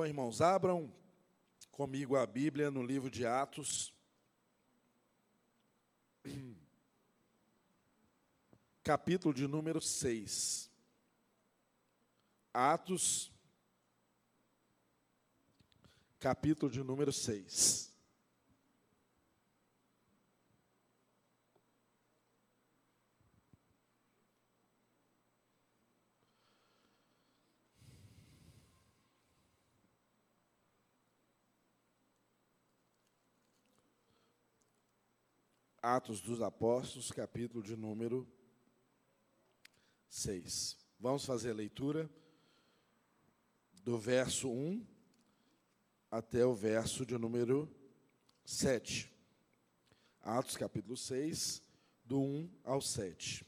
Bom, irmãos, abram comigo a Bíblia no livro de Atos. Capítulo de número 6. Atos, capítulo de número 6. Atos dos Apóstolos, capítulo de número 6. Vamos fazer a leitura do verso 1 até o verso de número 7. Atos capítulo 6, do 1 ao 7.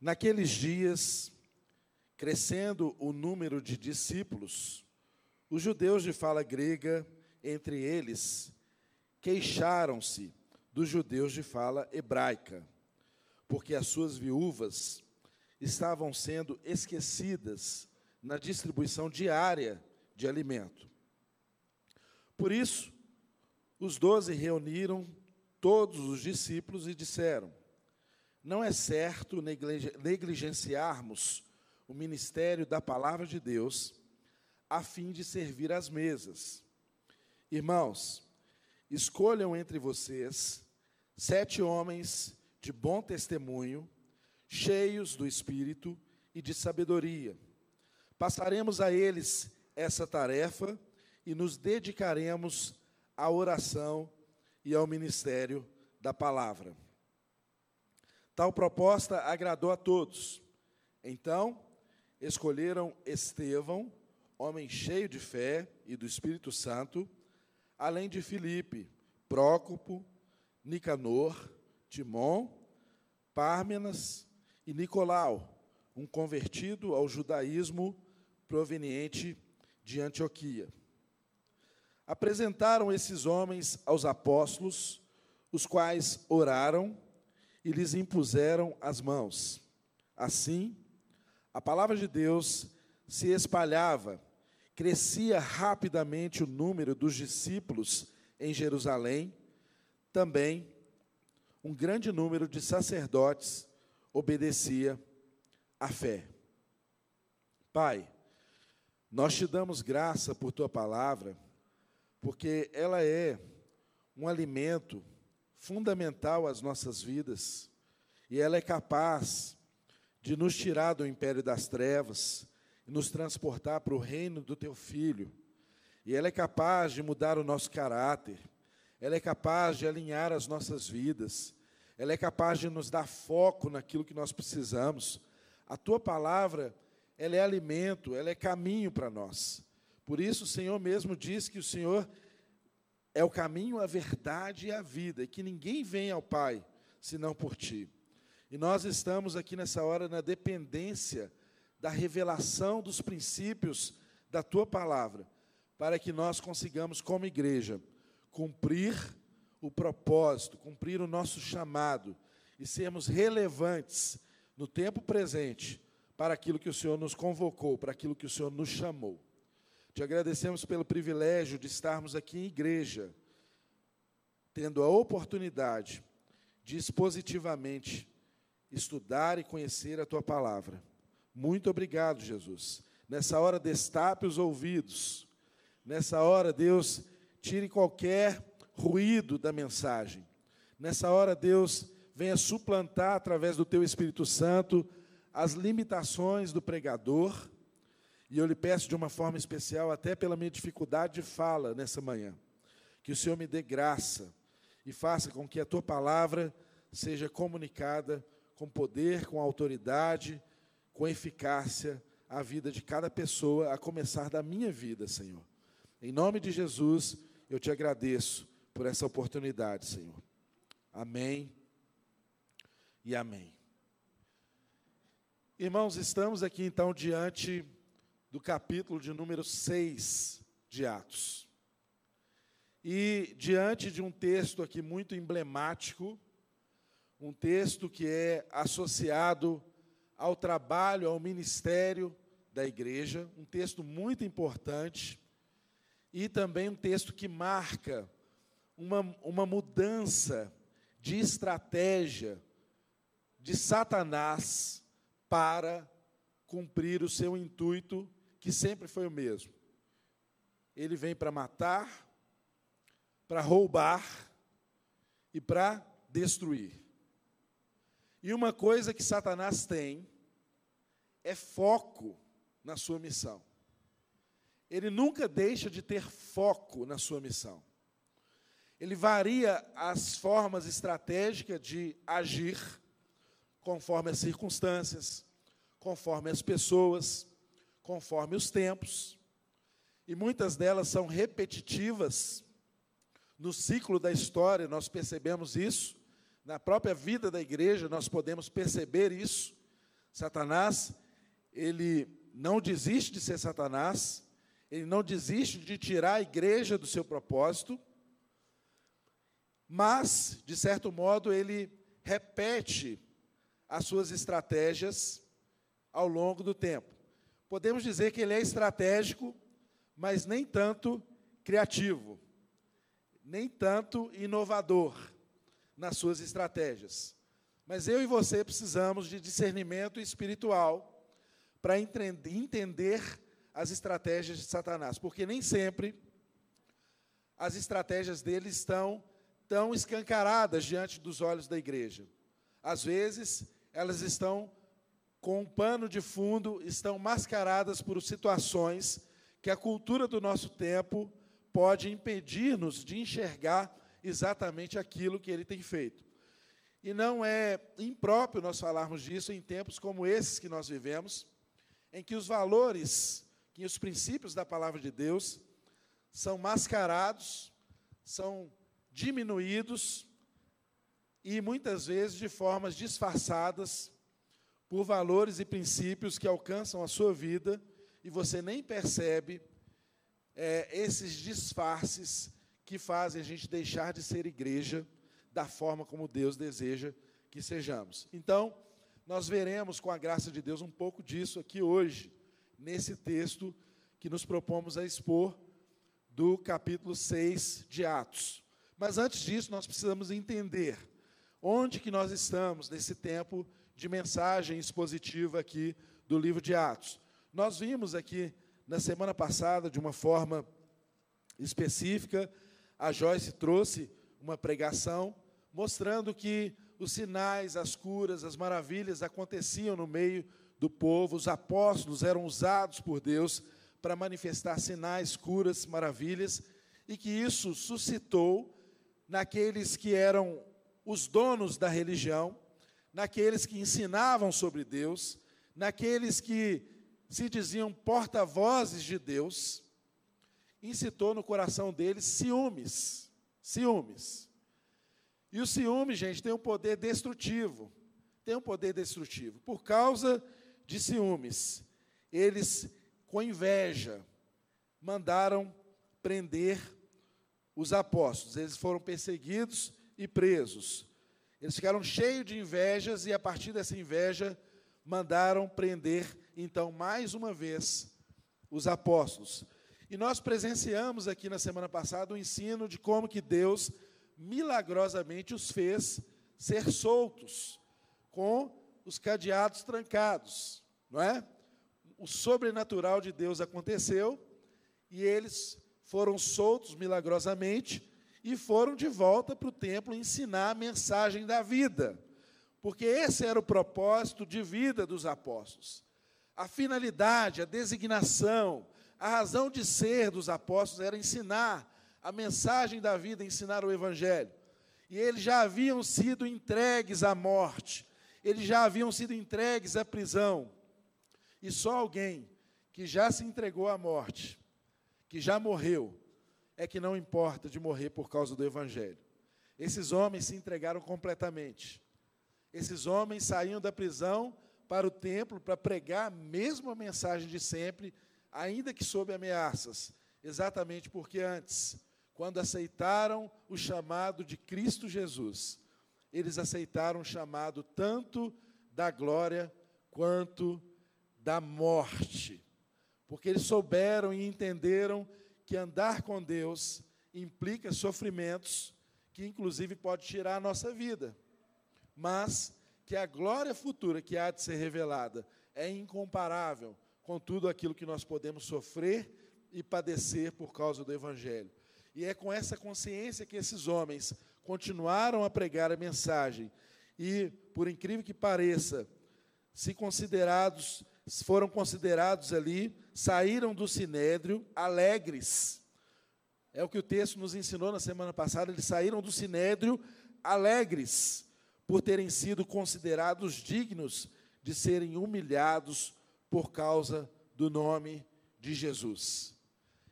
Naqueles dias, crescendo o número de discípulos, os judeus de fala grega entre eles queixaram-se dos judeus de fala hebraica, porque as suas viúvas estavam sendo esquecidas na distribuição diária de alimento. Por isso, os doze reuniram todos os discípulos e disseram: Não é certo negligenciarmos o ministério da palavra de Deus a fim de servir às mesas. Irmãos, escolham entre vocês sete homens de bom testemunho, cheios do espírito e de sabedoria. Passaremos a eles essa tarefa e nos dedicaremos à oração e ao ministério da palavra. Tal proposta agradou a todos. Então, escolheram Estevão, homem cheio de fé e do Espírito Santo, além de Filipe, Prócopo, Nicanor, Timon, Pármenas e Nicolau, um convertido ao judaísmo proveniente de Antioquia. Apresentaram esses homens aos apóstolos, os quais oraram e lhes impuseram as mãos. Assim, a palavra de Deus se espalhava crescia rapidamente o número dos discípulos em Jerusalém, também um grande número de sacerdotes obedecia à fé. Pai, nós te damos graça por tua palavra, porque ela é um alimento fundamental às nossas vidas, e ela é capaz de nos tirar do império das trevas nos transportar para o reino do teu filho. E ela é capaz de mudar o nosso caráter, ela é capaz de alinhar as nossas vidas, ela é capaz de nos dar foco naquilo que nós precisamos. A tua palavra, ela é alimento, ela é caminho para nós. Por isso, o Senhor mesmo diz que o Senhor é o caminho, a verdade e a vida, e que ninguém vem ao Pai senão por ti. E nós estamos aqui nessa hora na dependência da revelação dos princípios da tua palavra, para que nós consigamos, como igreja, cumprir o propósito, cumprir o nosso chamado e sermos relevantes no tempo presente para aquilo que o Senhor nos convocou, para aquilo que o Senhor nos chamou. Te agradecemos pelo privilégio de estarmos aqui em igreja, tendo a oportunidade de expositivamente estudar e conhecer a tua palavra. Muito obrigado, Jesus. Nessa hora, destape os ouvidos. Nessa hora, Deus, tire qualquer ruído da mensagem. Nessa hora, Deus, venha suplantar, através do Teu Espírito Santo, as limitações do pregador. E eu lhe peço de uma forma especial, até pela minha dificuldade de fala nessa manhã, que o Senhor me dê graça e faça com que a tua palavra seja comunicada com poder, com autoridade com eficácia a vida de cada pessoa, a começar da minha vida, Senhor. Em nome de Jesus, eu te agradeço por essa oportunidade, Senhor. Amém e amém. Irmãos, estamos aqui então diante do capítulo de número 6 de Atos. E diante de um texto aqui muito emblemático, um texto que é associado ao trabalho, ao ministério da igreja, um texto muito importante e também um texto que marca uma, uma mudança de estratégia de Satanás para cumprir o seu intuito, que sempre foi o mesmo. Ele vem para matar, para roubar e para destruir. E uma coisa que Satanás tem é foco na sua missão. Ele nunca deixa de ter foco na sua missão. Ele varia as formas estratégicas de agir conforme as circunstâncias, conforme as pessoas, conforme os tempos. E muitas delas são repetitivas. No ciclo da história, nós percebemos isso. Na própria vida da igreja, nós podemos perceber isso. Satanás, ele não desiste de ser Satanás, ele não desiste de tirar a igreja do seu propósito, mas, de certo modo, ele repete as suas estratégias ao longo do tempo. Podemos dizer que ele é estratégico, mas nem tanto criativo, nem tanto inovador nas suas estratégias. Mas eu e você precisamos de discernimento espiritual para entender as estratégias de Satanás, porque nem sempre as estratégias dele estão tão escancaradas diante dos olhos da igreja. Às vezes, elas estão com um pano de fundo, estão mascaradas por situações que a cultura do nosso tempo pode impedir-nos de enxergar exatamente aquilo que ele tem feito. E não é impróprio nós falarmos disso em tempos como esses que nós vivemos, em que os valores, que os princípios da palavra de Deus são mascarados, são diminuídos e muitas vezes de formas disfarçadas por valores e princípios que alcançam a sua vida e você nem percebe é, esses disfarces que fazem a gente deixar de ser igreja da forma como Deus deseja que sejamos. Então, nós veremos, com a graça de Deus, um pouco disso aqui hoje, nesse texto que nos propomos a expor do capítulo 6 de Atos. Mas antes disso, nós precisamos entender onde que nós estamos nesse tempo de mensagem expositiva aqui do livro de Atos. Nós vimos aqui na semana passada, de uma forma específica, a Joyce trouxe uma pregação mostrando que os sinais, as curas, as maravilhas aconteciam no meio do povo, os apóstolos eram usados por Deus para manifestar sinais, curas, maravilhas, e que isso suscitou naqueles que eram os donos da religião, naqueles que ensinavam sobre Deus, naqueles que se diziam porta-vozes de Deus, incitou no coração deles ciúmes, ciúmes. E o ciúme, gente, tem um poder destrutivo. Tem um poder destrutivo. Por causa de ciúmes, eles, com inveja, mandaram prender os apóstolos. Eles foram perseguidos e presos. Eles ficaram cheios de invejas e, a partir dessa inveja, mandaram prender, então, mais uma vez, os apóstolos. E nós presenciamos aqui na semana passada o ensino de como que Deus milagrosamente os fez ser soltos, com os cadeados trancados, não é? O sobrenatural de Deus aconteceu e eles foram soltos milagrosamente e foram de volta para o templo ensinar a mensagem da vida, porque esse era o propósito de vida dos apóstolos. A finalidade, a designação, a razão de ser dos apóstolos era ensinar a mensagem da vida, ensinar o Evangelho. E eles já haviam sido entregues à morte, eles já haviam sido entregues à prisão. E só alguém que já se entregou à morte, que já morreu, é que não importa de morrer por causa do Evangelho. Esses homens se entregaram completamente. Esses homens saíam da prisão para o templo para pregar a mesma mensagem de sempre, ainda que sob ameaças, exatamente porque antes quando aceitaram o chamado de Cristo Jesus, eles aceitaram o chamado tanto da glória quanto da morte. porque eles souberam e entenderam que andar com Deus implica sofrimentos que inclusive pode tirar a nossa vida, mas que a glória futura que há de ser revelada é incomparável com tudo aquilo que nós podemos sofrer e padecer por causa do evangelho. E é com essa consciência que esses homens continuaram a pregar a mensagem e, por incrível que pareça, se considerados foram considerados ali, saíram do sinédrio alegres. É o que o texto nos ensinou na semana passada, eles saíram do sinédrio alegres por terem sido considerados dignos de serem humilhados por causa do nome de Jesus.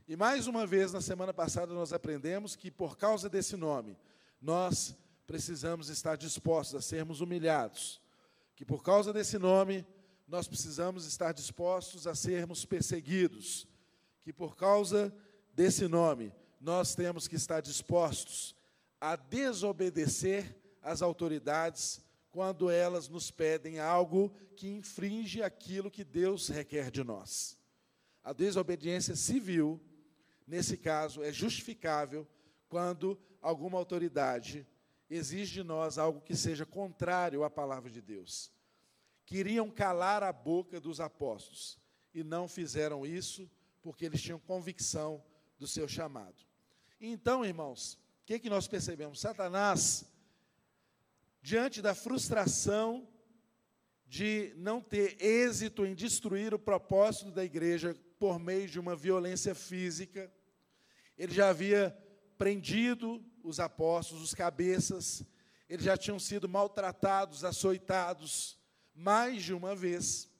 E mais uma vez, na semana passada, nós aprendemos que por causa desse nome, nós precisamos estar dispostos a sermos humilhados. Que por causa desse nome, nós precisamos estar dispostos a sermos perseguidos. Que por causa desse nome, nós temos que estar dispostos a desobedecer às autoridades quando elas nos pedem algo que infringe aquilo que Deus requer de nós. A desobediência civil, nesse caso, é justificável quando alguma autoridade exige de nós algo que seja contrário à palavra de Deus. Queriam calar a boca dos apóstolos e não fizeram isso porque eles tinham convicção do seu chamado. Então, irmãos, o que, que nós percebemos? Satanás, diante da frustração de não ter êxito em destruir o propósito da igreja por meio de uma violência física, ele já havia prendido os apóstolos, os cabeças, eles já tinham sido maltratados, açoitados mais de uma vez.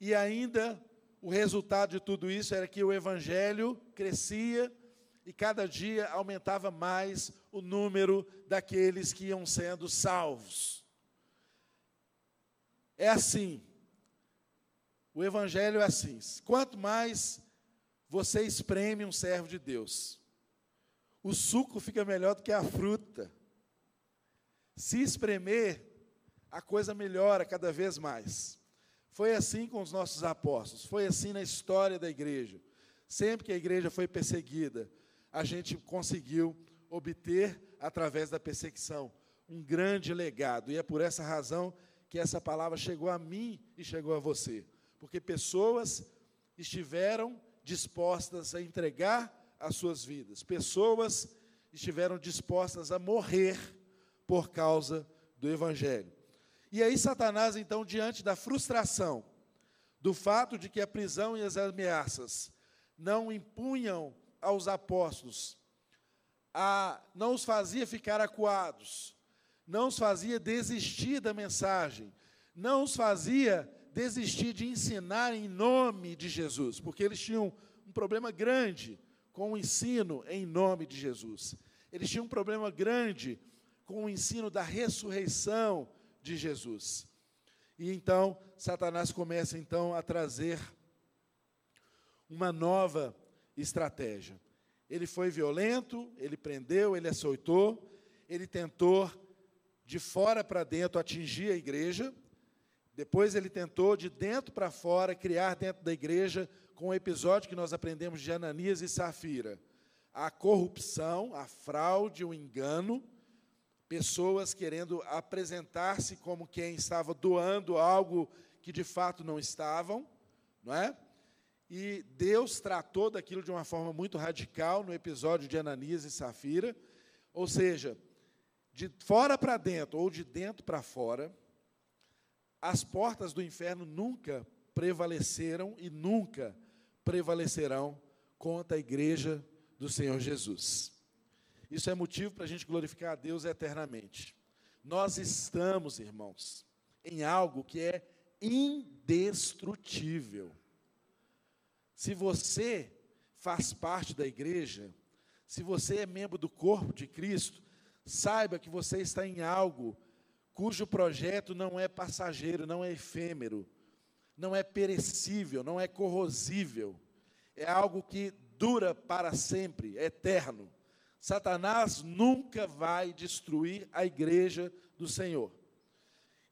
E ainda o resultado de tudo isso era que o evangelho crescia e cada dia aumentava mais o número daqueles que iam sendo salvos. É assim. O evangelho é assim. Quanto mais você espreme um servo de Deus, o suco fica melhor do que a fruta. Se espremer, a coisa melhora cada vez mais. Foi assim com os nossos apóstolos, foi assim na história da igreja. Sempre que a igreja foi perseguida, a gente conseguiu obter, através da perseguição, um grande legado. E é por essa razão que essa palavra chegou a mim e chegou a você. Porque pessoas estiveram dispostas a entregar as suas vidas. Pessoas estiveram dispostas a morrer por causa do Evangelho. E aí, Satanás, então, diante da frustração, do fato de que a prisão e as ameaças não impunham aos apóstolos, a, não os fazia ficar acuados, não os fazia desistir da mensagem, não os fazia desistir de ensinar em nome de Jesus, porque eles tinham um problema grande com o ensino em nome de Jesus. Eles tinham um problema grande com o ensino da ressurreição de Jesus. E então Satanás começa então a trazer uma nova estratégia. Ele foi violento, ele prendeu, ele açoitou, ele tentou de fora para dentro atingir a igreja, depois ele tentou de dentro para fora criar dentro da igreja com o episódio que nós aprendemos de Ananias e Safira. A corrupção, a fraude, o engano, pessoas querendo apresentar-se como quem estava doando algo que de fato não estavam, não é? E Deus tratou daquilo de uma forma muito radical no episódio de Ananias e Safira, ou seja, de fora para dentro ou de dentro para fora, as portas do inferno nunca prevaleceram e nunca prevalecerão contra a igreja do Senhor Jesus. Isso é motivo para a gente glorificar a Deus eternamente. Nós estamos, irmãos, em algo que é indestrutível. Se você faz parte da igreja, se você é membro do corpo de Cristo, saiba que você está em algo cujo projeto não é passageiro, não é efêmero, não é perecível, não é corrosível, é algo que dura para sempre, é eterno. Satanás nunca vai destruir a igreja do Senhor.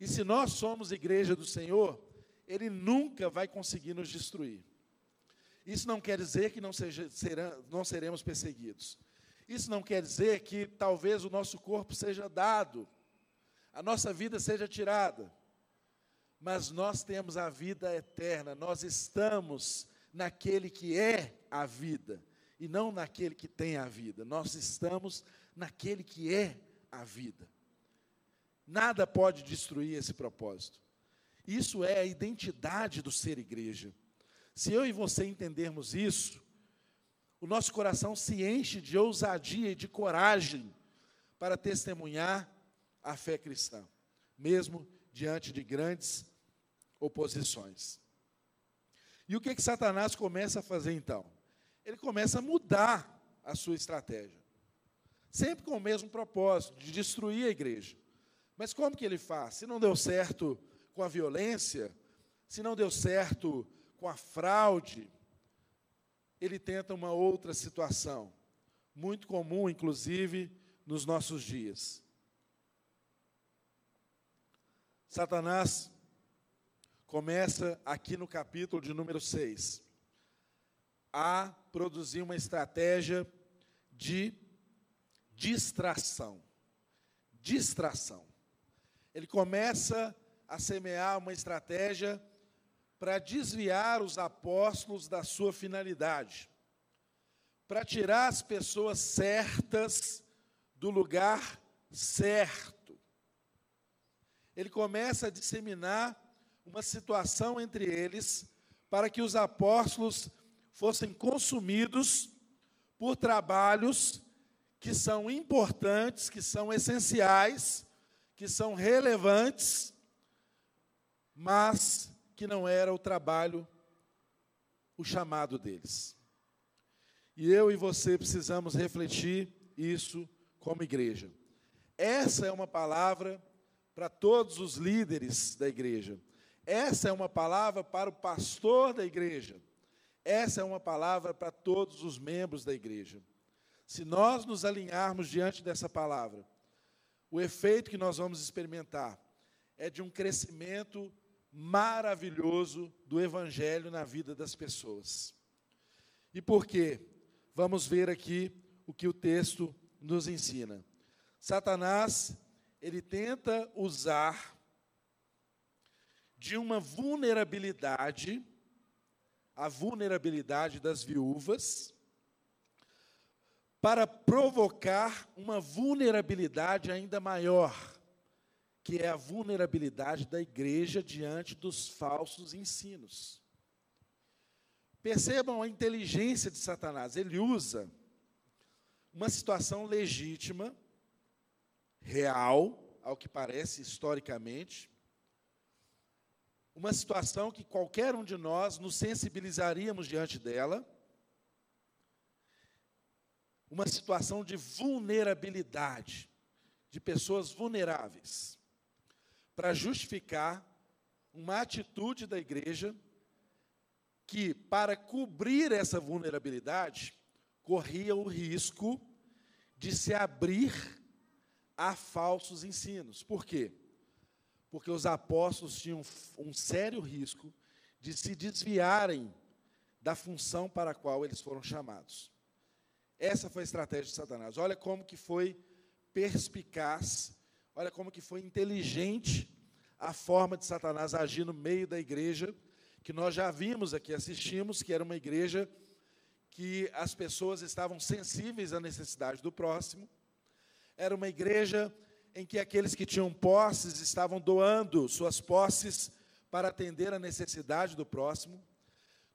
E se nós somos igreja do Senhor, ele nunca vai conseguir nos destruir. Isso não quer dizer que não, seja, serão, não seremos perseguidos. Isso não quer dizer que talvez o nosso corpo seja dado, a nossa vida seja tirada. Mas nós temos a vida eterna, nós estamos naquele que é a vida e não naquele que tem a vida. Nós estamos naquele que é a vida. Nada pode destruir esse propósito. Isso é a identidade do ser igreja. Se eu e você entendermos isso, o nosso coração se enche de ousadia e de coragem para testemunhar a fé cristã, mesmo diante de grandes oposições. E o que que Satanás começa a fazer então? Ele começa a mudar a sua estratégia. Sempre com o mesmo propósito, de destruir a igreja. Mas como que ele faz? Se não deu certo com a violência, se não deu certo com a fraude, ele tenta uma outra situação, muito comum, inclusive, nos nossos dias. Satanás começa aqui no capítulo de número 6 a produzir uma estratégia de distração. Distração. Ele começa a semear uma estratégia para desviar os apóstolos da sua finalidade, para tirar as pessoas certas do lugar certo. Ele começa a disseminar uma situação entre eles para que os apóstolos fossem consumidos por trabalhos que são importantes, que são essenciais, que são relevantes, mas que não era o trabalho, o chamado deles. E eu e você precisamos refletir isso como igreja. Essa é uma palavra para todos os líderes da igreja. Essa é uma palavra para o pastor da igreja. Essa é uma palavra para todos os membros da igreja. Se nós nos alinharmos diante dessa palavra, o efeito que nós vamos experimentar é de um crescimento maravilhoso do Evangelho na vida das pessoas. E por quê? Vamos ver aqui o que o texto nos ensina. Satanás, ele tenta usar de uma vulnerabilidade a vulnerabilidade das viúvas, para provocar uma vulnerabilidade ainda maior, que é a vulnerabilidade da igreja diante dos falsos ensinos. Percebam a inteligência de Satanás, ele usa uma situação legítima, real, ao que parece historicamente, uma situação que qualquer um de nós nos sensibilizaríamos diante dela, uma situação de vulnerabilidade, de pessoas vulneráveis, para justificar uma atitude da igreja que, para cobrir essa vulnerabilidade, corria o risco de se abrir a falsos ensinos. Por quê? porque os apóstolos tinham um sério risco de se desviarem da função para a qual eles foram chamados. Essa foi a estratégia de Satanás. Olha como que foi perspicaz, olha como que foi inteligente a forma de Satanás agir no meio da igreja, que nós já vimos aqui, assistimos, que era uma igreja que as pessoas estavam sensíveis à necessidade do próximo, era uma igreja em que aqueles que tinham posses estavam doando suas posses para atender a necessidade do próximo.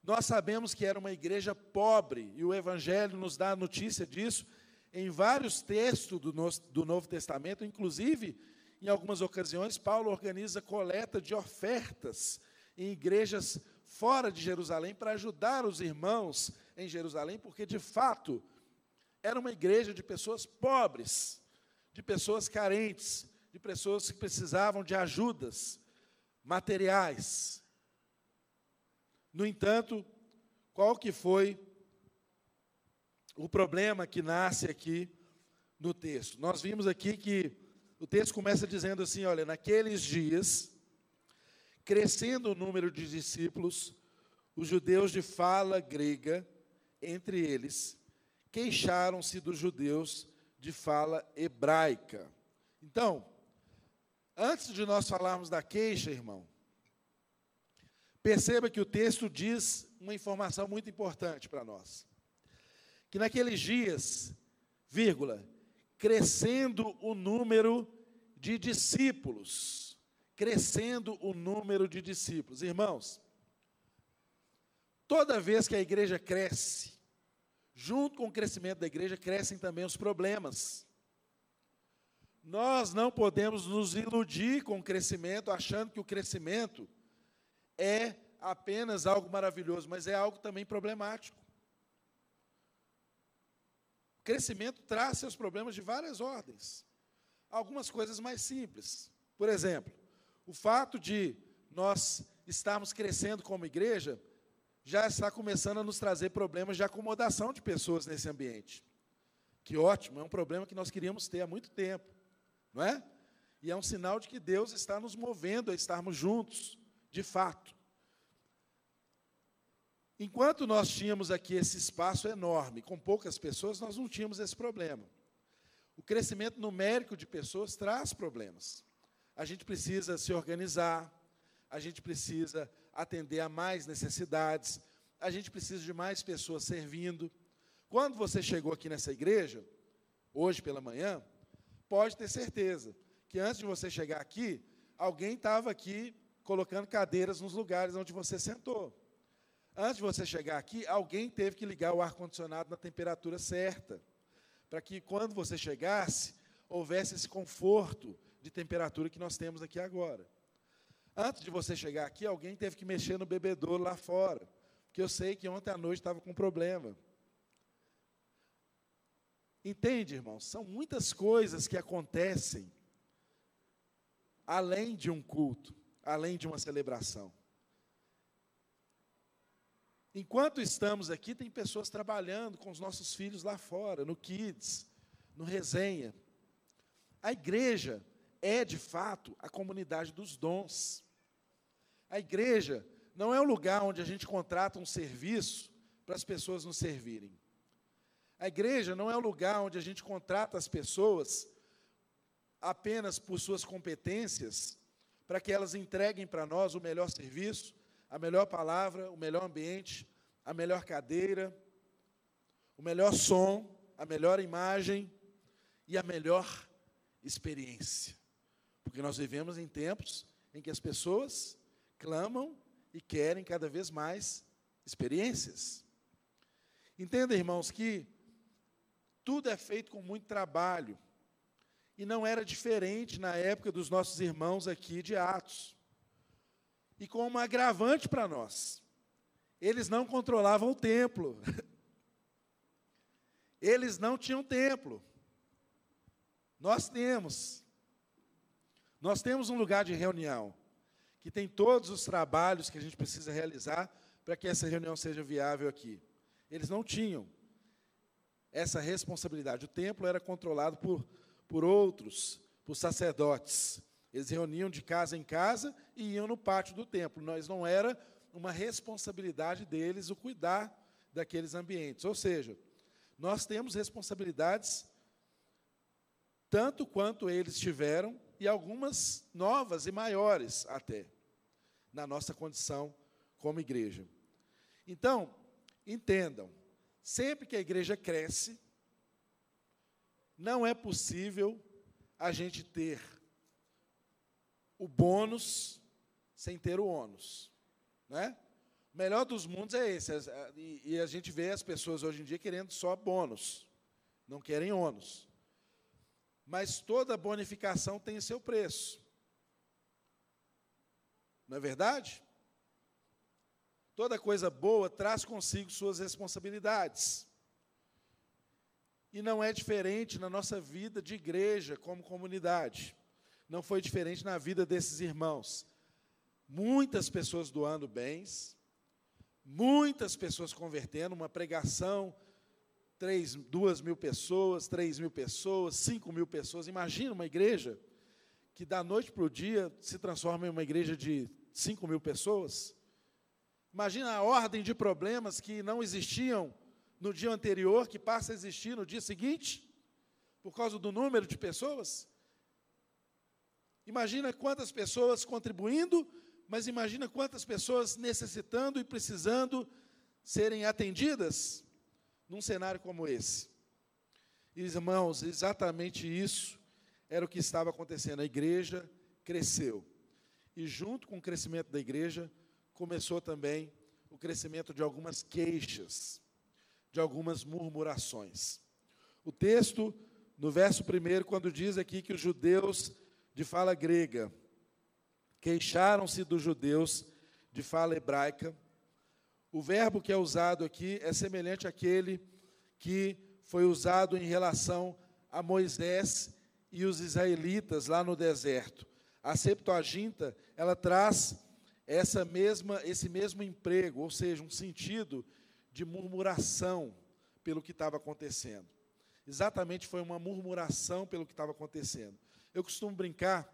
Nós sabemos que era uma igreja pobre, e o Evangelho nos dá a notícia disso em vários textos do, do Novo Testamento, inclusive, em algumas ocasiões, Paulo organiza coleta de ofertas em igrejas fora de Jerusalém para ajudar os irmãos em Jerusalém, porque de fato era uma igreja de pessoas pobres de pessoas carentes, de pessoas que precisavam de ajudas materiais. No entanto, qual que foi o problema que nasce aqui no texto? Nós vimos aqui que o texto começa dizendo assim, olha, naqueles dias, crescendo o número de discípulos, os judeus de fala grega, entre eles, queixaram-se dos judeus de fala hebraica. Então, antes de nós falarmos da queixa, irmão, perceba que o texto diz uma informação muito importante para nós. Que naqueles dias, vírgula, crescendo o número de discípulos, crescendo o número de discípulos. Irmãos, toda vez que a igreja cresce, junto com o crescimento da igreja, crescem também os problemas. Nós não podemos nos iludir com o crescimento, achando que o crescimento é apenas algo maravilhoso, mas é algo também problemático. O crescimento traz seus problemas de várias ordens. Algumas coisas mais simples. Por exemplo, o fato de nós estarmos crescendo como igreja já está começando a nos trazer problemas de acomodação de pessoas nesse ambiente. Que ótimo, é um problema que nós queríamos ter há muito tempo, não é? E é um sinal de que Deus está nos movendo a estarmos juntos, de fato. Enquanto nós tínhamos aqui esse espaço enorme, com poucas pessoas, nós não tínhamos esse problema. O crescimento numérico de pessoas traz problemas. A gente precisa se organizar, a gente precisa atender a mais necessidades, a gente precisa de mais pessoas servindo. Quando você chegou aqui nessa igreja, hoje pela manhã, pode ter certeza que antes de você chegar aqui, alguém estava aqui colocando cadeiras nos lugares onde você sentou. Antes de você chegar aqui, alguém teve que ligar o ar-condicionado na temperatura certa, para que quando você chegasse, houvesse esse conforto de temperatura que nós temos aqui agora. Antes de você chegar aqui, alguém teve que mexer no bebedouro lá fora, porque eu sei que ontem à noite estava com problema. Entende, irmãos? São muitas coisas que acontecem além de um culto, além de uma celebração. Enquanto estamos aqui, tem pessoas trabalhando com os nossos filhos lá fora, no Kids, no Resenha. A igreja é, de fato, a comunidade dos dons. A igreja não é o lugar onde a gente contrata um serviço para as pessoas nos servirem. A igreja não é o lugar onde a gente contrata as pessoas apenas por suas competências, para que elas entreguem para nós o melhor serviço, a melhor palavra, o melhor ambiente, a melhor cadeira, o melhor som, a melhor imagem e a melhor experiência. Porque nós vivemos em tempos em que as pessoas clamam e querem cada vez mais experiências. Entenda, irmãos, que tudo é feito com muito trabalho. E não era diferente na época dos nossos irmãos aqui de Atos e com uma agravante para nós. Eles não controlavam o templo. Eles não tinham templo. Nós temos. Nós temos um lugar de reunião que tem todos os trabalhos que a gente precisa realizar para que essa reunião seja viável aqui. Eles não tinham essa responsabilidade. O templo era controlado por, por outros, por sacerdotes. Eles reuniam de casa em casa e iam no pátio do templo. Nós não era uma responsabilidade deles o cuidar daqueles ambientes. Ou seja, nós temos responsabilidades tanto quanto eles tiveram e algumas novas e maiores até na nossa condição como igreja. Então, entendam, sempre que a igreja cresce, não é possível a gente ter o bônus sem ter o ônus. Né? O melhor dos mundos é esse. E a gente vê as pessoas hoje em dia querendo só bônus, não querem ônus. Mas toda bonificação tem seu preço. Não é verdade? Toda coisa boa traz consigo suas responsabilidades. E não é diferente na nossa vida de igreja como comunidade não foi diferente na vida desses irmãos. Muitas pessoas doando bens, muitas pessoas convertendo, uma pregação, três, duas mil pessoas, três mil pessoas, cinco mil pessoas. Imagina uma igreja que da noite para o dia se transforma em uma igreja de cinco mil pessoas. Imagina a ordem de problemas que não existiam no dia anterior, que passa a existir no dia seguinte, por causa do número de pessoas. Imagina quantas pessoas contribuindo, mas imagina quantas pessoas necessitando e precisando serem atendidas num cenário como esse. Irmãos, exatamente isso era o que estava acontecendo. A igreja cresceu. E junto com o crescimento da igreja, começou também o crescimento de algumas queixas, de algumas murmurações. O texto, no verso 1, quando diz aqui que os judeus de fala grega queixaram-se dos judeus de fala hebraica, o verbo que é usado aqui é semelhante àquele que foi usado em relação a Moisés e os israelitas lá no deserto. A Septuaginta, ela traz essa mesma esse mesmo emprego, ou seja, um sentido de murmuração pelo que estava acontecendo. Exatamente foi uma murmuração pelo que estava acontecendo. Eu costumo brincar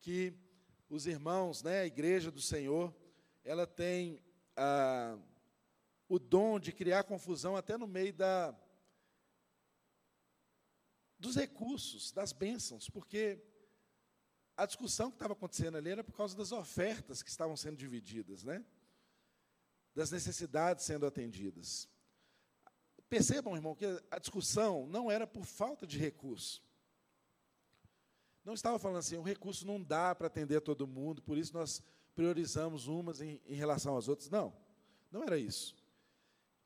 que os irmãos, né, a igreja do Senhor, ela tem ah, o dom de criar confusão até no meio da, dos recursos, das bênçãos, porque a discussão que estava acontecendo ali era por causa das ofertas que estavam sendo divididas, né? das necessidades sendo atendidas. Percebam, irmão, que a discussão não era por falta de recurso. Não estava falando assim, o recurso não dá para atender todo mundo, por isso nós priorizamos umas em, em relação às outras. Não, não era isso.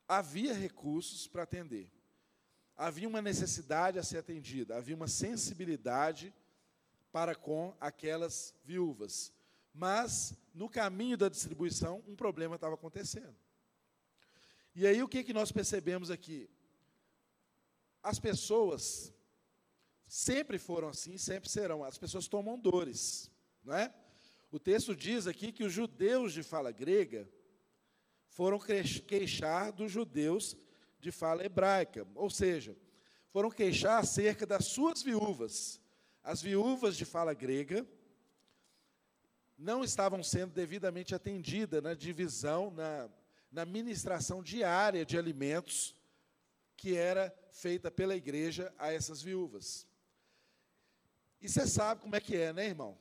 Havia recursos para atender. Havia uma necessidade a ser atendida, havia uma sensibilidade para com aquelas viúvas. Mas, no caminho da distribuição, um problema estava acontecendo. E aí, o que, que nós percebemos aqui? As pessoas sempre foram assim, sempre serão. As pessoas tomam dores, não é? O texto diz aqui que os judeus de fala grega foram queixar dos judeus de fala hebraica, ou seja, foram queixar acerca das suas viúvas. As viúvas de fala grega não estavam sendo devidamente atendidas na divisão, na, na ministração diária de alimentos que era feita pela igreja a essas viúvas. E você sabe como é que é, né, irmão?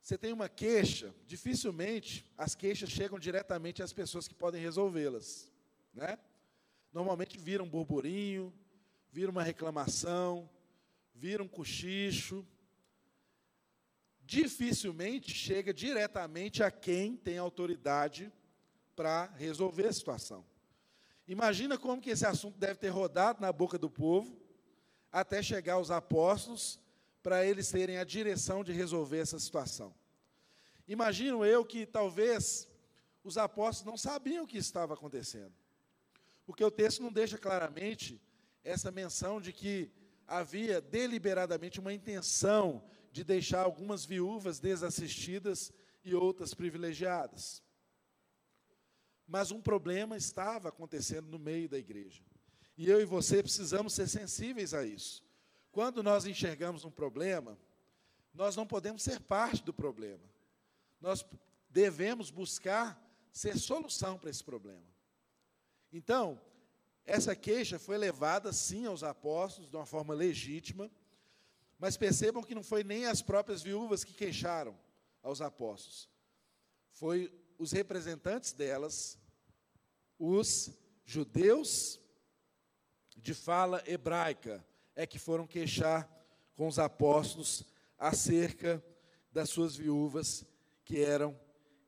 Você tem uma queixa, dificilmente as queixas chegam diretamente às pessoas que podem resolvê-las, né? Normalmente vira um burburinho, vira uma reclamação, vira um cochicho. Dificilmente chega diretamente a quem tem autoridade para resolver a situação. Imagina como que esse assunto deve ter rodado na boca do povo até chegar aos apóstolos para eles terem a direção de resolver essa situação. Imagino eu que talvez os apóstolos não sabiam o que estava acontecendo. Porque o texto não deixa claramente essa menção de que havia deliberadamente uma intenção de deixar algumas viúvas desassistidas e outras privilegiadas. Mas um problema estava acontecendo no meio da igreja. E eu e você precisamos ser sensíveis a isso. Quando nós enxergamos um problema, nós não podemos ser parte do problema. Nós devemos buscar ser solução para esse problema. Então, essa queixa foi levada sim aos apóstolos de uma forma legítima, mas percebam que não foi nem as próprias viúvas que queixaram aos apóstolos. Foi os representantes delas, os judeus de fala hebraica, é que foram queixar com os apóstolos acerca das suas viúvas que eram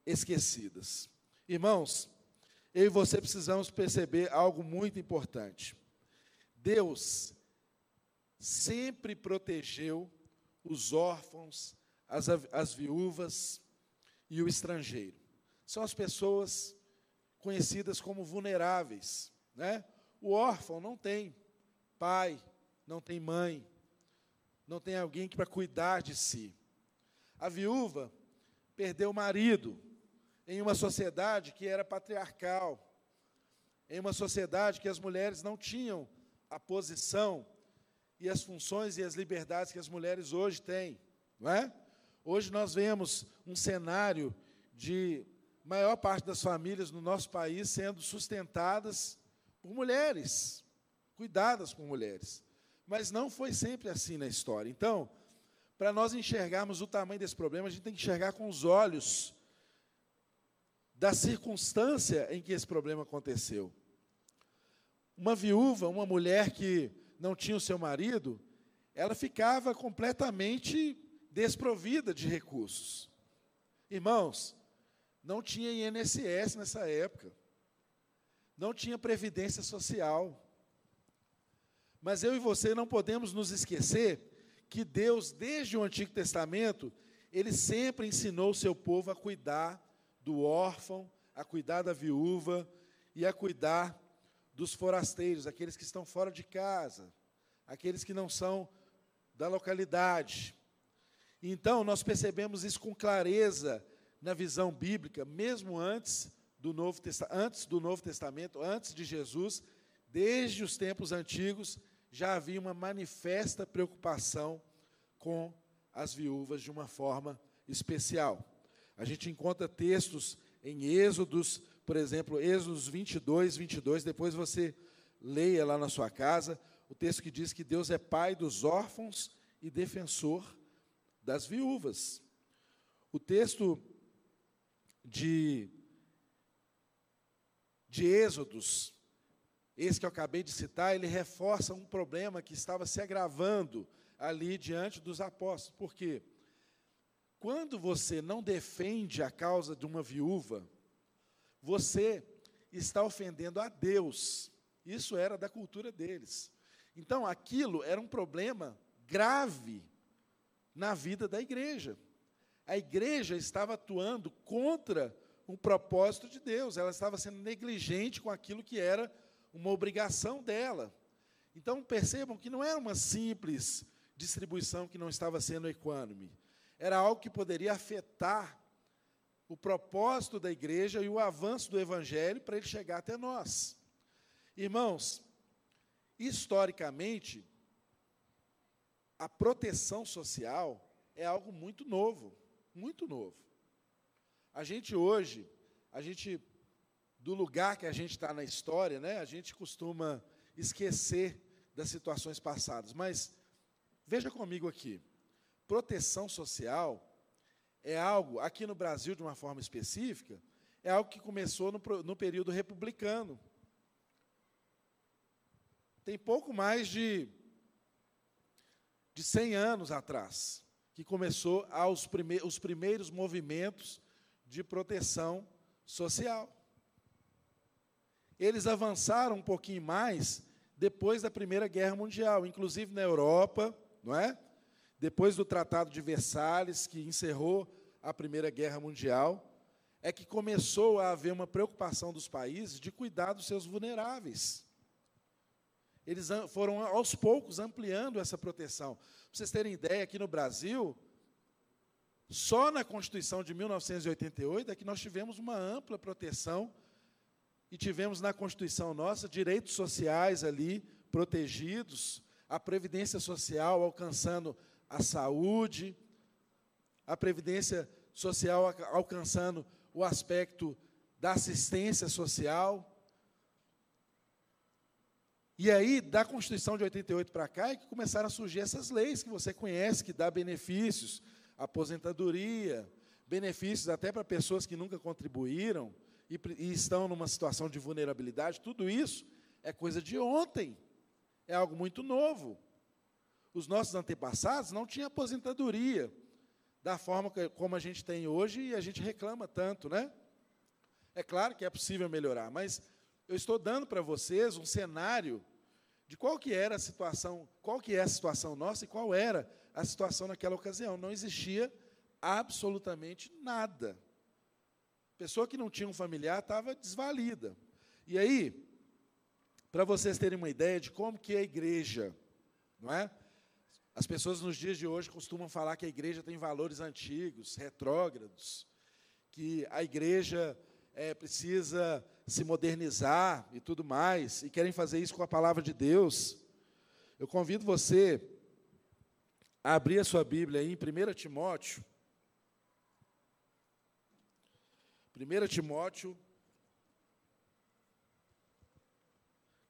esquecidas. Irmãos, eu e você precisamos perceber algo muito importante. Deus sempre protegeu os órfãos, as, as viúvas e o estrangeiro. São as pessoas conhecidas como vulneráveis. Né? O órfão não tem pai, não tem mãe, não tem alguém para cuidar de si. A viúva perdeu o marido em uma sociedade que era patriarcal, em uma sociedade que as mulheres não tinham a posição e as funções e as liberdades que as mulheres hoje têm, não é? Hoje nós vemos um cenário de maior parte das famílias no nosso país sendo sustentadas por mulheres, cuidadas por mulheres. Mas não foi sempre assim na história. Então, para nós enxergarmos o tamanho desse problema, a gente tem que enxergar com os olhos da circunstância em que esse problema aconteceu. Uma viúva, uma mulher que não tinha o seu marido, ela ficava completamente desprovida de recursos. Irmãos, não tinha INSS nessa época, não tinha previdência social. Mas eu e você não podemos nos esquecer que Deus, desde o Antigo Testamento, ele sempre ensinou o seu povo a cuidar do órfão, a cuidar da viúva e a cuidar dos forasteiros, aqueles que estão fora de casa, aqueles que não são da localidade. Então, nós percebemos isso com clareza na visão bíblica, mesmo antes do Novo, antes do Novo Testamento, antes de Jesus, desde os tempos antigos, já havia uma manifesta preocupação com as viúvas de uma forma especial. A gente encontra textos em Êxodos, por exemplo, Êxodos 22, 22, depois você leia lá na sua casa, o texto que diz que Deus é pai dos órfãos e defensor das viúvas. O texto de, de Êxodos, esse que eu acabei de citar, ele reforça um problema que estava se agravando ali diante dos apóstolos. Por quê? Quando você não defende a causa de uma viúva, você está ofendendo a Deus. Isso era da cultura deles. Então, aquilo era um problema grave na vida da igreja. A igreja estava atuando contra um propósito de Deus, ela estava sendo negligente com aquilo que era uma obrigação dela. Então percebam que não era uma simples distribuição que não estava sendo equânime, era algo que poderia afetar o propósito da igreja e o avanço do evangelho para ele chegar até nós. Irmãos, historicamente, a proteção social é algo muito novo, muito novo. A gente hoje, a gente do lugar que a gente está na história, né, a gente costuma esquecer das situações passadas. Mas veja comigo aqui, proteção social é algo, aqui no Brasil de uma forma específica, é algo que começou no, no período republicano. Tem pouco mais de, de 100 anos atrás que começou aos os primeiros movimentos de proteção social. Eles avançaram um pouquinho mais depois da Primeira Guerra Mundial, inclusive na Europa, não é? Depois do Tratado de Versalhes, que encerrou a Primeira Guerra Mundial, é que começou a haver uma preocupação dos países de cuidar dos seus vulneráveis. Eles foram aos poucos ampliando essa proteção. Para vocês terem ideia, aqui no Brasil, só na Constituição de 1988 é que nós tivemos uma ampla proteção e tivemos na Constituição nossa direitos sociais ali protegidos, a previdência social alcançando a saúde, a previdência social alcançando o aspecto da assistência social. E aí, da Constituição de 88 para cá, é que começaram a surgir essas leis que você conhece, que dá benefícios, aposentadoria, benefícios até para pessoas que nunca contribuíram, e, e estão numa situação de vulnerabilidade, tudo isso é coisa de ontem, é algo muito novo. Os nossos antepassados não tinham aposentadoria da forma que, como a gente tem hoje e a gente reclama tanto, né? É claro que é possível melhorar, mas eu estou dando para vocês um cenário de qual que era a situação, qual que é a situação nossa e qual era a situação naquela ocasião. Não existia absolutamente nada. Pessoa que não tinha um familiar estava desvalida. E aí, para vocês terem uma ideia de como que é a igreja, não é? As pessoas nos dias de hoje costumam falar que a igreja tem valores antigos, retrógrados, que a igreja é, precisa se modernizar e tudo mais, e querem fazer isso com a palavra de Deus. Eu convido você a abrir a sua Bíblia aí em 1 Timóteo, 1 Timóteo,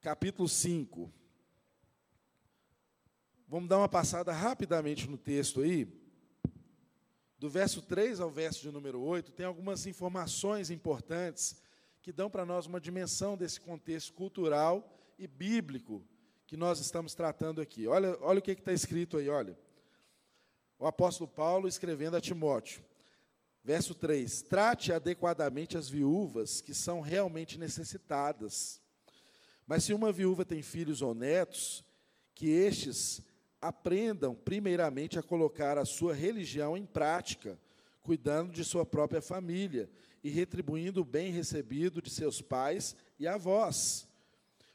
capítulo 5. Vamos dar uma passada rapidamente no texto aí. Do verso 3 ao verso de número 8, tem algumas informações importantes que dão para nós uma dimensão desse contexto cultural e bíblico que nós estamos tratando aqui. Olha, olha o que está escrito aí, olha. O apóstolo Paulo escrevendo a Timóteo. Verso 3: Trate adequadamente as viúvas que são realmente necessitadas. Mas se uma viúva tem filhos ou netos, que estes aprendam primeiramente a colocar a sua religião em prática, cuidando de sua própria família e retribuindo o bem recebido de seus pais e avós,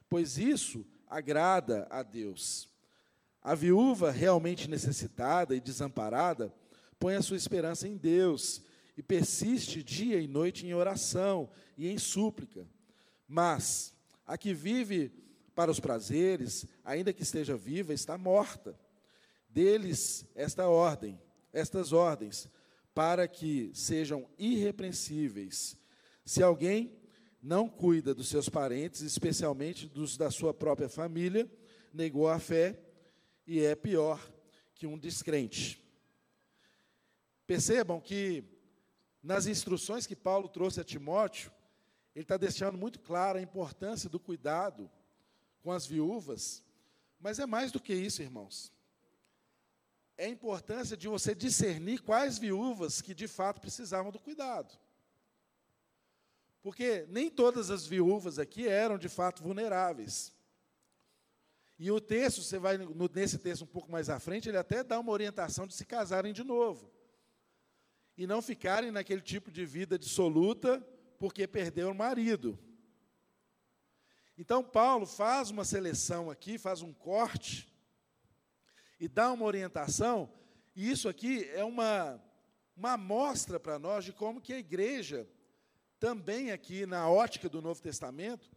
pois isso agrada a Deus. A viúva realmente necessitada e desamparada põe a sua esperança em Deus e persiste dia e noite em oração e em súplica. Mas a que vive para os prazeres, ainda que esteja viva, está morta. Deles esta ordem, estas ordens, para que sejam irrepreensíveis. Se alguém não cuida dos seus parentes, especialmente dos da sua própria família, negou a fé e é pior que um descrente. Percebam que nas instruções que Paulo trouxe a Timóteo, ele está deixando muito clara a importância do cuidado com as viúvas, mas é mais do que isso, irmãos. É a importância de você discernir quais viúvas que de fato precisavam do cuidado. Porque nem todas as viúvas aqui eram de fato vulneráveis. E o texto, você vai nesse texto um pouco mais à frente, ele até dá uma orientação de se casarem de novo. E não ficarem naquele tipo de vida dissoluta porque perdeu o marido. Então, Paulo faz uma seleção aqui, faz um corte, e dá uma orientação, e isso aqui é uma, uma amostra para nós de como que a igreja, também aqui na ótica do Novo Testamento,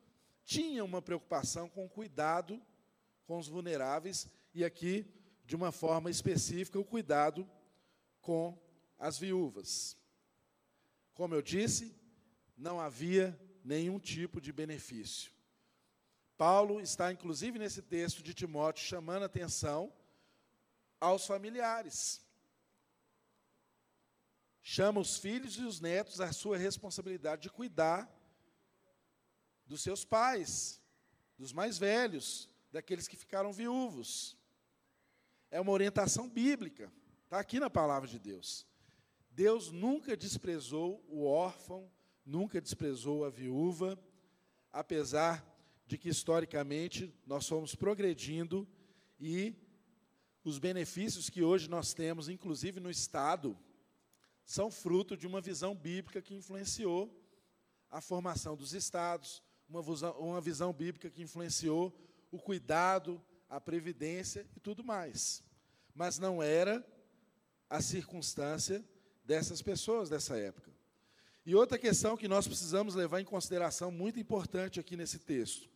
tinha uma preocupação com cuidado com os vulneráveis, e aqui, de uma forma específica, o cuidado com as viúvas. Como eu disse, não havia nenhum tipo de benefício. Paulo está, inclusive, nesse texto de Timóteo, chamando atenção aos familiares. Chama os filhos e os netos à sua responsabilidade de cuidar dos seus pais, dos mais velhos, daqueles que ficaram viúvos. É uma orientação bíblica, está aqui na palavra de Deus. Deus nunca desprezou o órfão, nunca desprezou a viúva, apesar de que historicamente nós fomos progredindo e os benefícios que hoje nós temos, inclusive no Estado, são fruto de uma visão bíblica que influenciou a formação dos Estados, uma visão, uma visão bíblica que influenciou o cuidado, a previdência e tudo mais. Mas não era a circunstância dessas pessoas dessa época. E outra questão que nós precisamos levar em consideração, muito importante aqui nesse texto,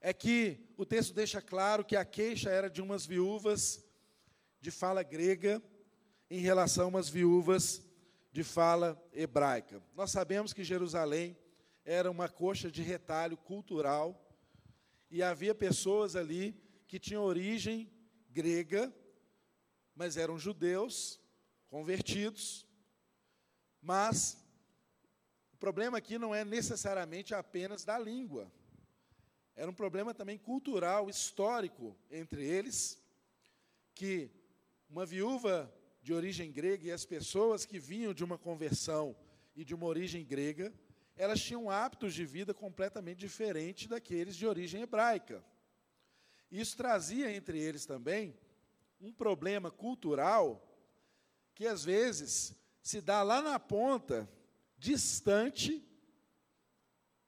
é que o texto deixa claro que a queixa era de umas viúvas de fala grega em relação a umas viúvas de fala hebraica. Nós sabemos que Jerusalém era uma coxa de retalho cultural e havia pessoas ali que tinham origem grega, mas eram judeus convertidos. Mas o problema aqui não é necessariamente apenas da língua. Era um problema também cultural, histórico entre eles, que uma viúva de origem grega e as pessoas que vinham de uma conversão e de uma origem grega, elas tinham hábitos de vida completamente diferentes daqueles de origem hebraica. Isso trazia entre eles também um problema cultural que às vezes se dá lá na ponta, distante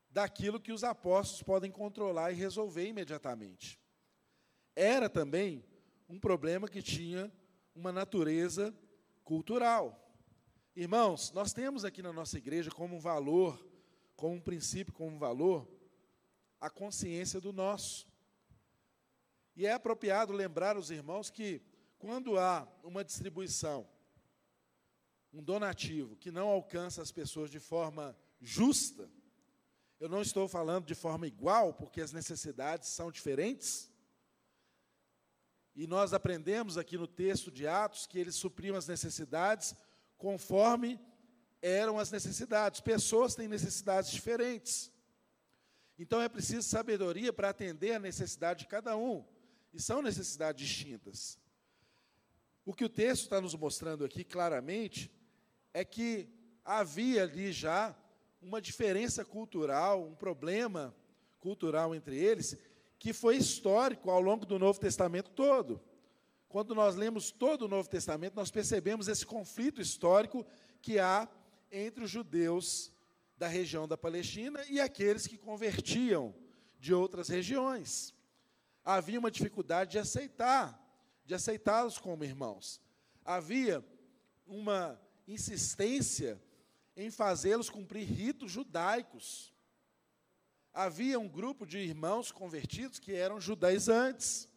daquilo que os apóstolos podem controlar e resolver imediatamente. Era também um problema que tinha uma natureza cultural. Irmãos, nós temos aqui na nossa igreja como um valor, como um princípio, como um valor, a consciência do nosso. E é apropriado lembrar os irmãos que, quando há uma distribuição um donativo que não alcança as pessoas de forma justa, eu não estou falando de forma igual, porque as necessidades são diferentes. E nós aprendemos aqui no texto de Atos que eles supriam as necessidades conforme eram as necessidades. Pessoas têm necessidades diferentes. Então é preciso sabedoria para atender a necessidade de cada um. E são necessidades distintas. O que o texto está nos mostrando aqui claramente é que havia ali já uma diferença cultural, um problema cultural entre eles, que foi histórico ao longo do Novo Testamento todo. Quando nós lemos todo o Novo Testamento, nós percebemos esse conflito histórico que há entre os judeus da região da Palestina e aqueles que convertiam de outras regiões. Havia uma dificuldade de aceitar, de aceitá-los como irmãos. Havia uma insistência em fazê-los cumprir ritos judaicos. Havia um grupo de irmãos convertidos que eram judaizantes,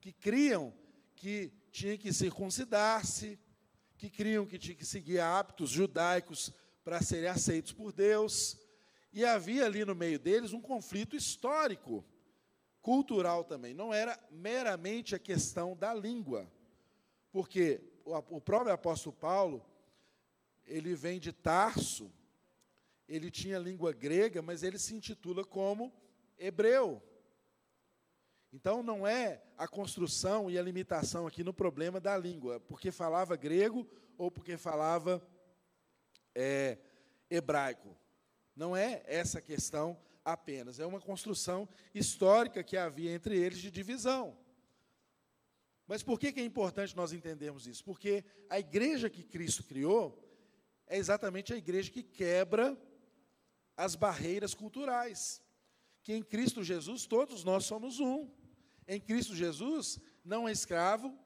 que criam que tinha que circuncidar-se, que criam que tinha que seguir hábitos judaicos para serem aceitos por Deus. E havia ali no meio deles um conflito histórico, cultural também. Não era meramente a questão da língua, porque o próprio apóstolo Paulo, ele vem de Tarso, ele tinha língua grega, mas ele se intitula como hebreu. Então não é a construção e a limitação aqui no problema da língua, porque falava grego ou porque falava é, hebraico. Não é essa questão apenas, é uma construção histórica que havia entre eles de divisão. Mas por que, é importante nós entendermos isso? Porque a igreja que Cristo criou é exatamente a igreja que quebra as barreiras culturais. Que em Cristo Jesus todos nós somos um. Em Cristo Jesus não há escravo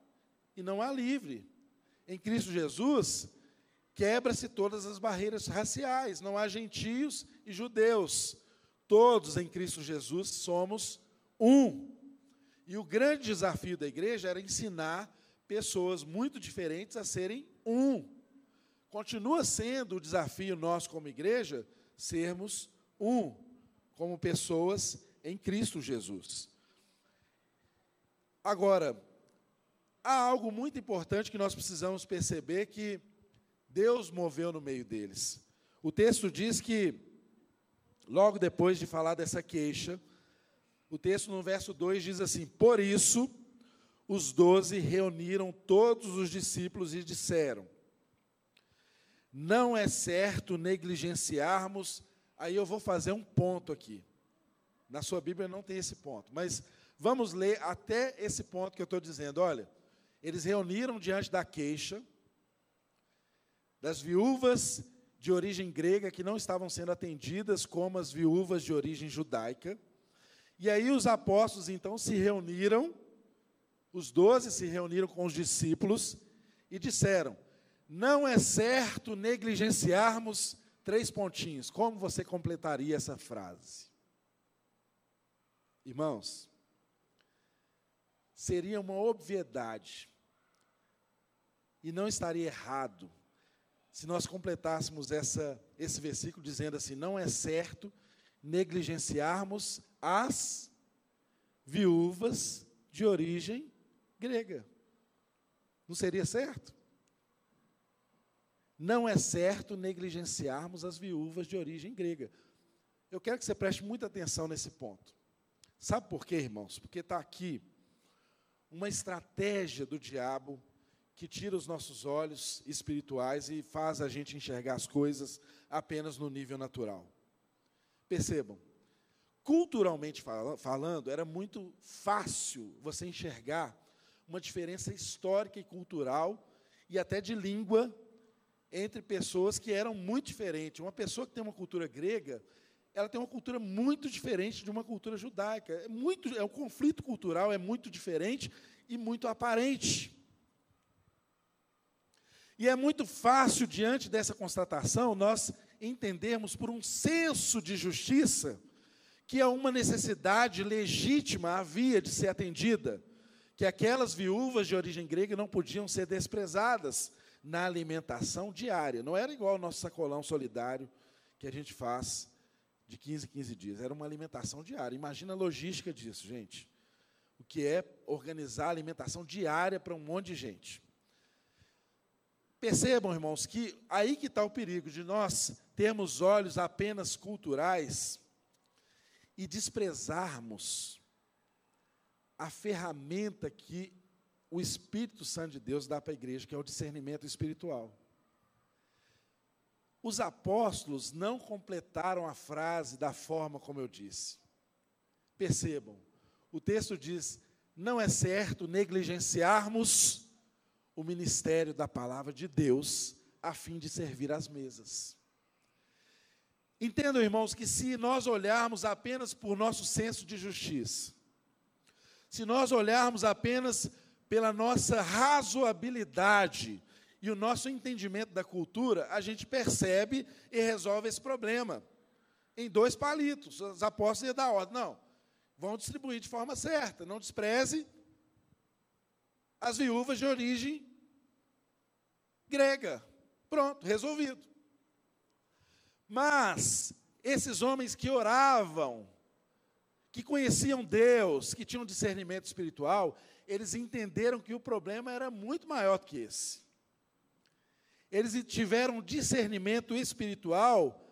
e não há livre. Em Cristo Jesus quebra-se todas as barreiras raciais, não há gentios e judeus. Todos em Cristo Jesus somos um. E o grande desafio da igreja era ensinar pessoas muito diferentes a serem um. Continua sendo o desafio nosso como igreja sermos um, como pessoas em Cristo Jesus. Agora, há algo muito importante que nós precisamos perceber que Deus moveu no meio deles. O texto diz que, logo depois de falar dessa queixa, o texto no verso 2 diz assim: Por isso, os doze reuniram todos os discípulos e disseram: não é certo negligenciarmos. Aí eu vou fazer um ponto aqui. Na sua Bíblia não tem esse ponto, mas vamos ler até esse ponto que eu estou dizendo. Olha, eles reuniram diante da queixa das viúvas de origem grega que não estavam sendo atendidas como as viúvas de origem judaica. E aí os apóstolos então se reuniram, os doze se reuniram com os discípulos e disseram: não é certo negligenciarmos três pontinhos. Como você completaria essa frase? Irmãos, seria uma obviedade e não estaria errado se nós completássemos essa, esse versículo dizendo assim: não é certo negligenciarmos as viúvas de origem grega. Não seria certo? Não é certo negligenciarmos as viúvas de origem grega. Eu quero que você preste muita atenção nesse ponto. Sabe por quê, irmãos? Porque está aqui uma estratégia do diabo que tira os nossos olhos espirituais e faz a gente enxergar as coisas apenas no nível natural. Percebam, culturalmente falando, era muito fácil você enxergar uma diferença histórica e cultural e até de língua entre pessoas que eram muito diferentes. Uma pessoa que tem uma cultura grega, ela tem uma cultura muito diferente de uma cultura judaica. É muito, é um conflito cultural é muito diferente e muito aparente. E é muito fácil diante dessa constatação nós entendermos por um senso de justiça que é uma necessidade legítima havia de ser atendida, que aquelas viúvas de origem grega não podiam ser desprezadas, na alimentação diária. Não era igual o nosso sacolão solidário que a gente faz de 15 em 15 dias. Era uma alimentação diária. Imagina a logística disso, gente. O que é organizar a alimentação diária para um monte de gente. Percebam, irmãos, que aí que está o perigo de nós termos olhos apenas culturais e desprezarmos a ferramenta que o Espírito Santo de Deus dá para a igreja, que é o discernimento espiritual. Os apóstolos não completaram a frase da forma como eu disse. Percebam, o texto diz: não é certo negligenciarmos o ministério da palavra de Deus a fim de servir às mesas. Entendam, irmãos, que se nós olharmos apenas por nosso senso de justiça, se nós olharmos apenas pela nossa razoabilidade e o nosso entendimento da cultura, a gente percebe e resolve esse problema. Em dois palitos. Os apóstolos iam dar ordem. Não, vão distribuir de forma certa. Não despreze as viúvas de origem grega. Pronto, resolvido. Mas esses homens que oravam, que conheciam Deus, que tinham discernimento espiritual, eles entenderam que o problema era muito maior do que esse. Eles tiveram discernimento espiritual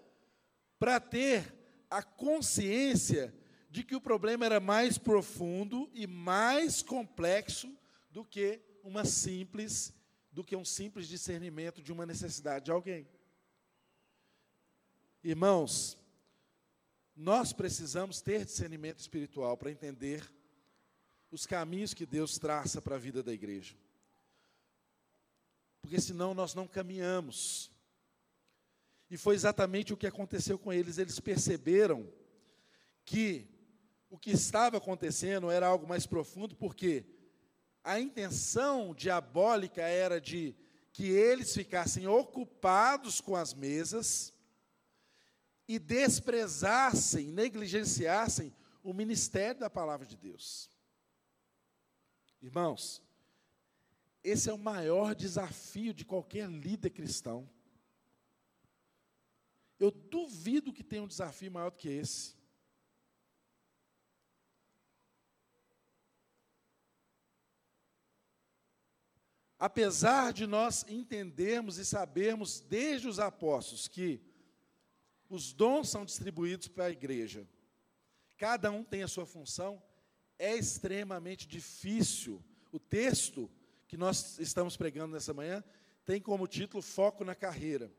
para ter a consciência de que o problema era mais profundo e mais complexo do que uma simples do que um simples discernimento de uma necessidade de alguém. Irmãos, nós precisamos ter discernimento espiritual para entender os caminhos que Deus traça para a vida da igreja. Porque senão nós não caminhamos. E foi exatamente o que aconteceu com eles. Eles perceberam que o que estava acontecendo era algo mais profundo, porque a intenção diabólica era de que eles ficassem ocupados com as mesas e desprezassem, negligenciassem o ministério da palavra de Deus. Irmãos, esse é o maior desafio de qualquer líder cristão. Eu duvido que tenha um desafio maior do que esse. Apesar de nós entendermos e sabermos desde os apóstolos que os dons são distribuídos para a igreja, cada um tem a sua função, é extremamente difícil. O texto que nós estamos pregando nessa manhã tem como título Foco na Carreira.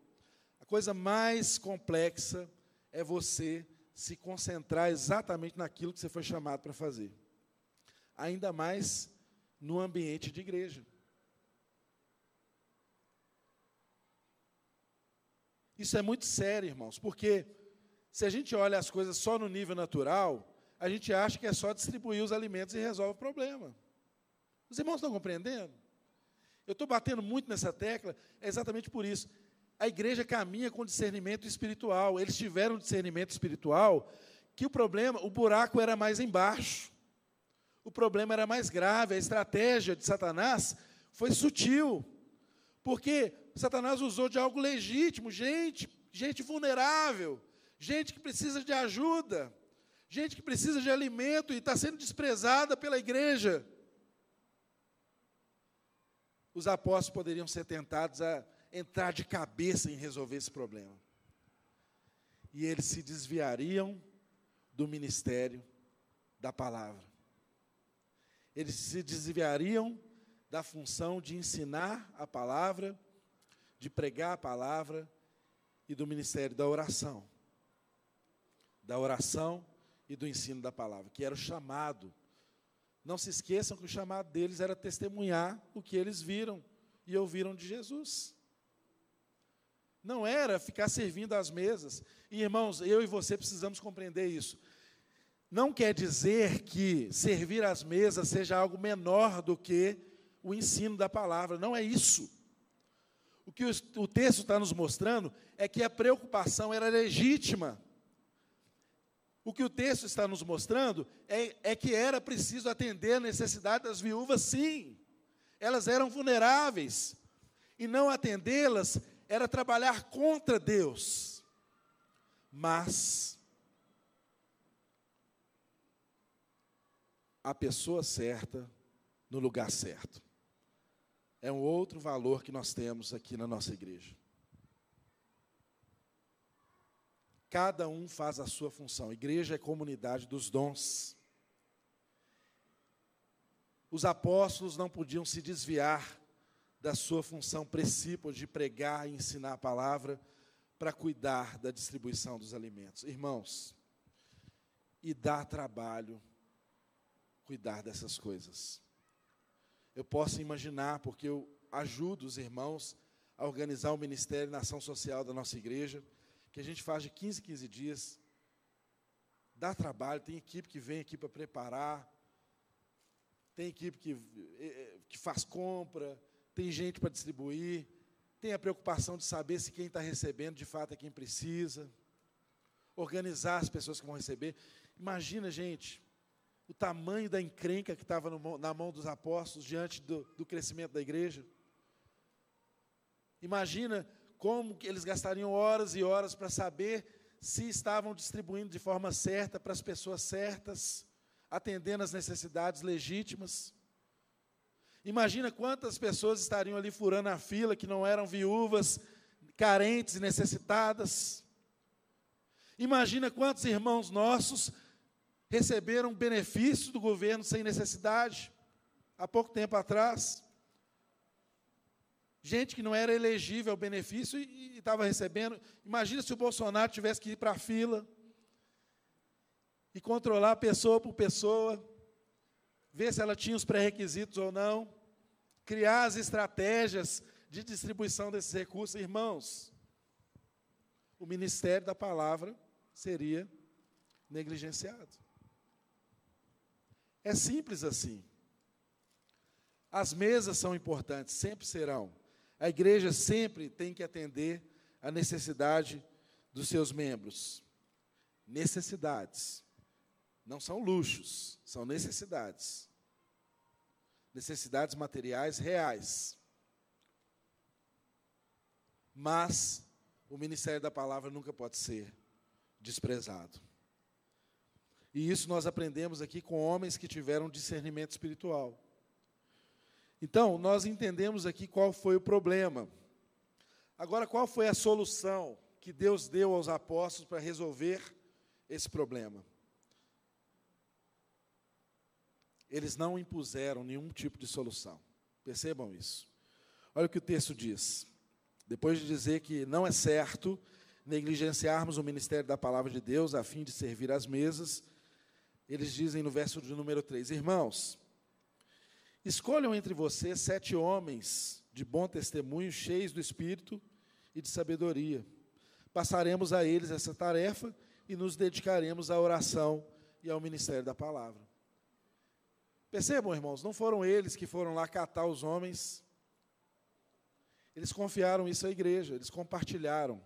A coisa mais complexa é você se concentrar exatamente naquilo que você foi chamado para fazer. Ainda mais no ambiente de igreja. Isso é muito sério, irmãos, porque se a gente olha as coisas só no nível natural, a gente acha que é só distribuir os alimentos e resolve o problema. Os irmãos estão compreendendo? Eu estou batendo muito nessa tecla, é exatamente por isso. A igreja caminha com discernimento espiritual. Eles tiveram discernimento espiritual que o problema, o buraco era mais embaixo. O problema era mais grave. A estratégia de Satanás foi sutil. Porque Satanás usou de algo legítimo, gente, gente vulnerável, gente que precisa de ajuda gente que precisa de alimento e está sendo desprezada pela igreja. Os apóstolos poderiam ser tentados a entrar de cabeça em resolver esse problema. E eles se desviariam do ministério da palavra. Eles se desviariam da função de ensinar a palavra, de pregar a palavra e do ministério da oração. Da oração e do ensino da palavra, que era o chamado. Não se esqueçam que o chamado deles era testemunhar o que eles viram e ouviram de Jesus. Não era ficar servindo às mesas. E, irmãos, eu e você precisamos compreender isso. Não quer dizer que servir às mesas seja algo menor do que o ensino da palavra. Não é isso. O que o texto está nos mostrando é que a preocupação era legítima. O que o texto está nos mostrando é, é que era preciso atender a necessidade das viúvas, sim. Elas eram vulneráveis. E não atendê-las era trabalhar contra Deus. Mas a pessoa certa no lugar certo. É um outro valor que nós temos aqui na nossa igreja. Cada um faz a sua função. Igreja é comunidade dos dons. Os apóstolos não podiam se desviar da sua função principal de pregar e ensinar a palavra para cuidar da distribuição dos alimentos. Irmãos, e dá trabalho cuidar dessas coisas. Eu posso imaginar, porque eu ajudo os irmãos a organizar o Ministério na Ação Social da nossa igreja, que a gente faz de 15 em 15 dias. Dá trabalho, tem equipe que vem aqui para preparar, tem equipe que, eh, eh, que faz compra, tem gente para distribuir, tem a preocupação de saber se quem está recebendo de fato é quem precisa, organizar as pessoas que vão receber. Imagina, gente, o tamanho da encrenca que estava na mão dos apóstolos diante do, do crescimento da igreja. Imagina como eles gastariam horas e horas para saber se estavam distribuindo de forma certa para as pessoas certas atendendo às necessidades legítimas. Imagina quantas pessoas estariam ali furando a fila que não eram viúvas, carentes e necessitadas. Imagina quantos irmãos nossos receberam benefício do governo sem necessidade, há pouco tempo atrás. Gente que não era elegível ao benefício e estava recebendo. Imagina se o Bolsonaro tivesse que ir para a fila e controlar pessoa por pessoa, ver se ela tinha os pré-requisitos ou não, criar as estratégias de distribuição desses recursos. Irmãos, o ministério da palavra seria negligenciado. É simples assim. As mesas são importantes, sempre serão. A igreja sempre tem que atender a necessidade dos seus membros. Necessidades. Não são luxos, são necessidades. Necessidades materiais reais. Mas o ministério da palavra nunca pode ser desprezado. E isso nós aprendemos aqui com homens que tiveram discernimento espiritual. Então, nós entendemos aqui qual foi o problema. Agora, qual foi a solução que Deus deu aos apóstolos para resolver esse problema? eles não impuseram nenhum tipo de solução. Percebam isso. Olha o que o texto diz. Depois de dizer que não é certo negligenciarmos o ministério da palavra de Deus a fim de servir às mesas, eles dizem no verso de número 3: Irmãos, escolham entre vocês sete homens de bom testemunho, cheios do espírito e de sabedoria. Passaremos a eles essa tarefa e nos dedicaremos à oração e ao ministério da palavra. Percebam, irmãos, não foram eles que foram lá catar os homens. Eles confiaram isso à igreja, eles compartilharam.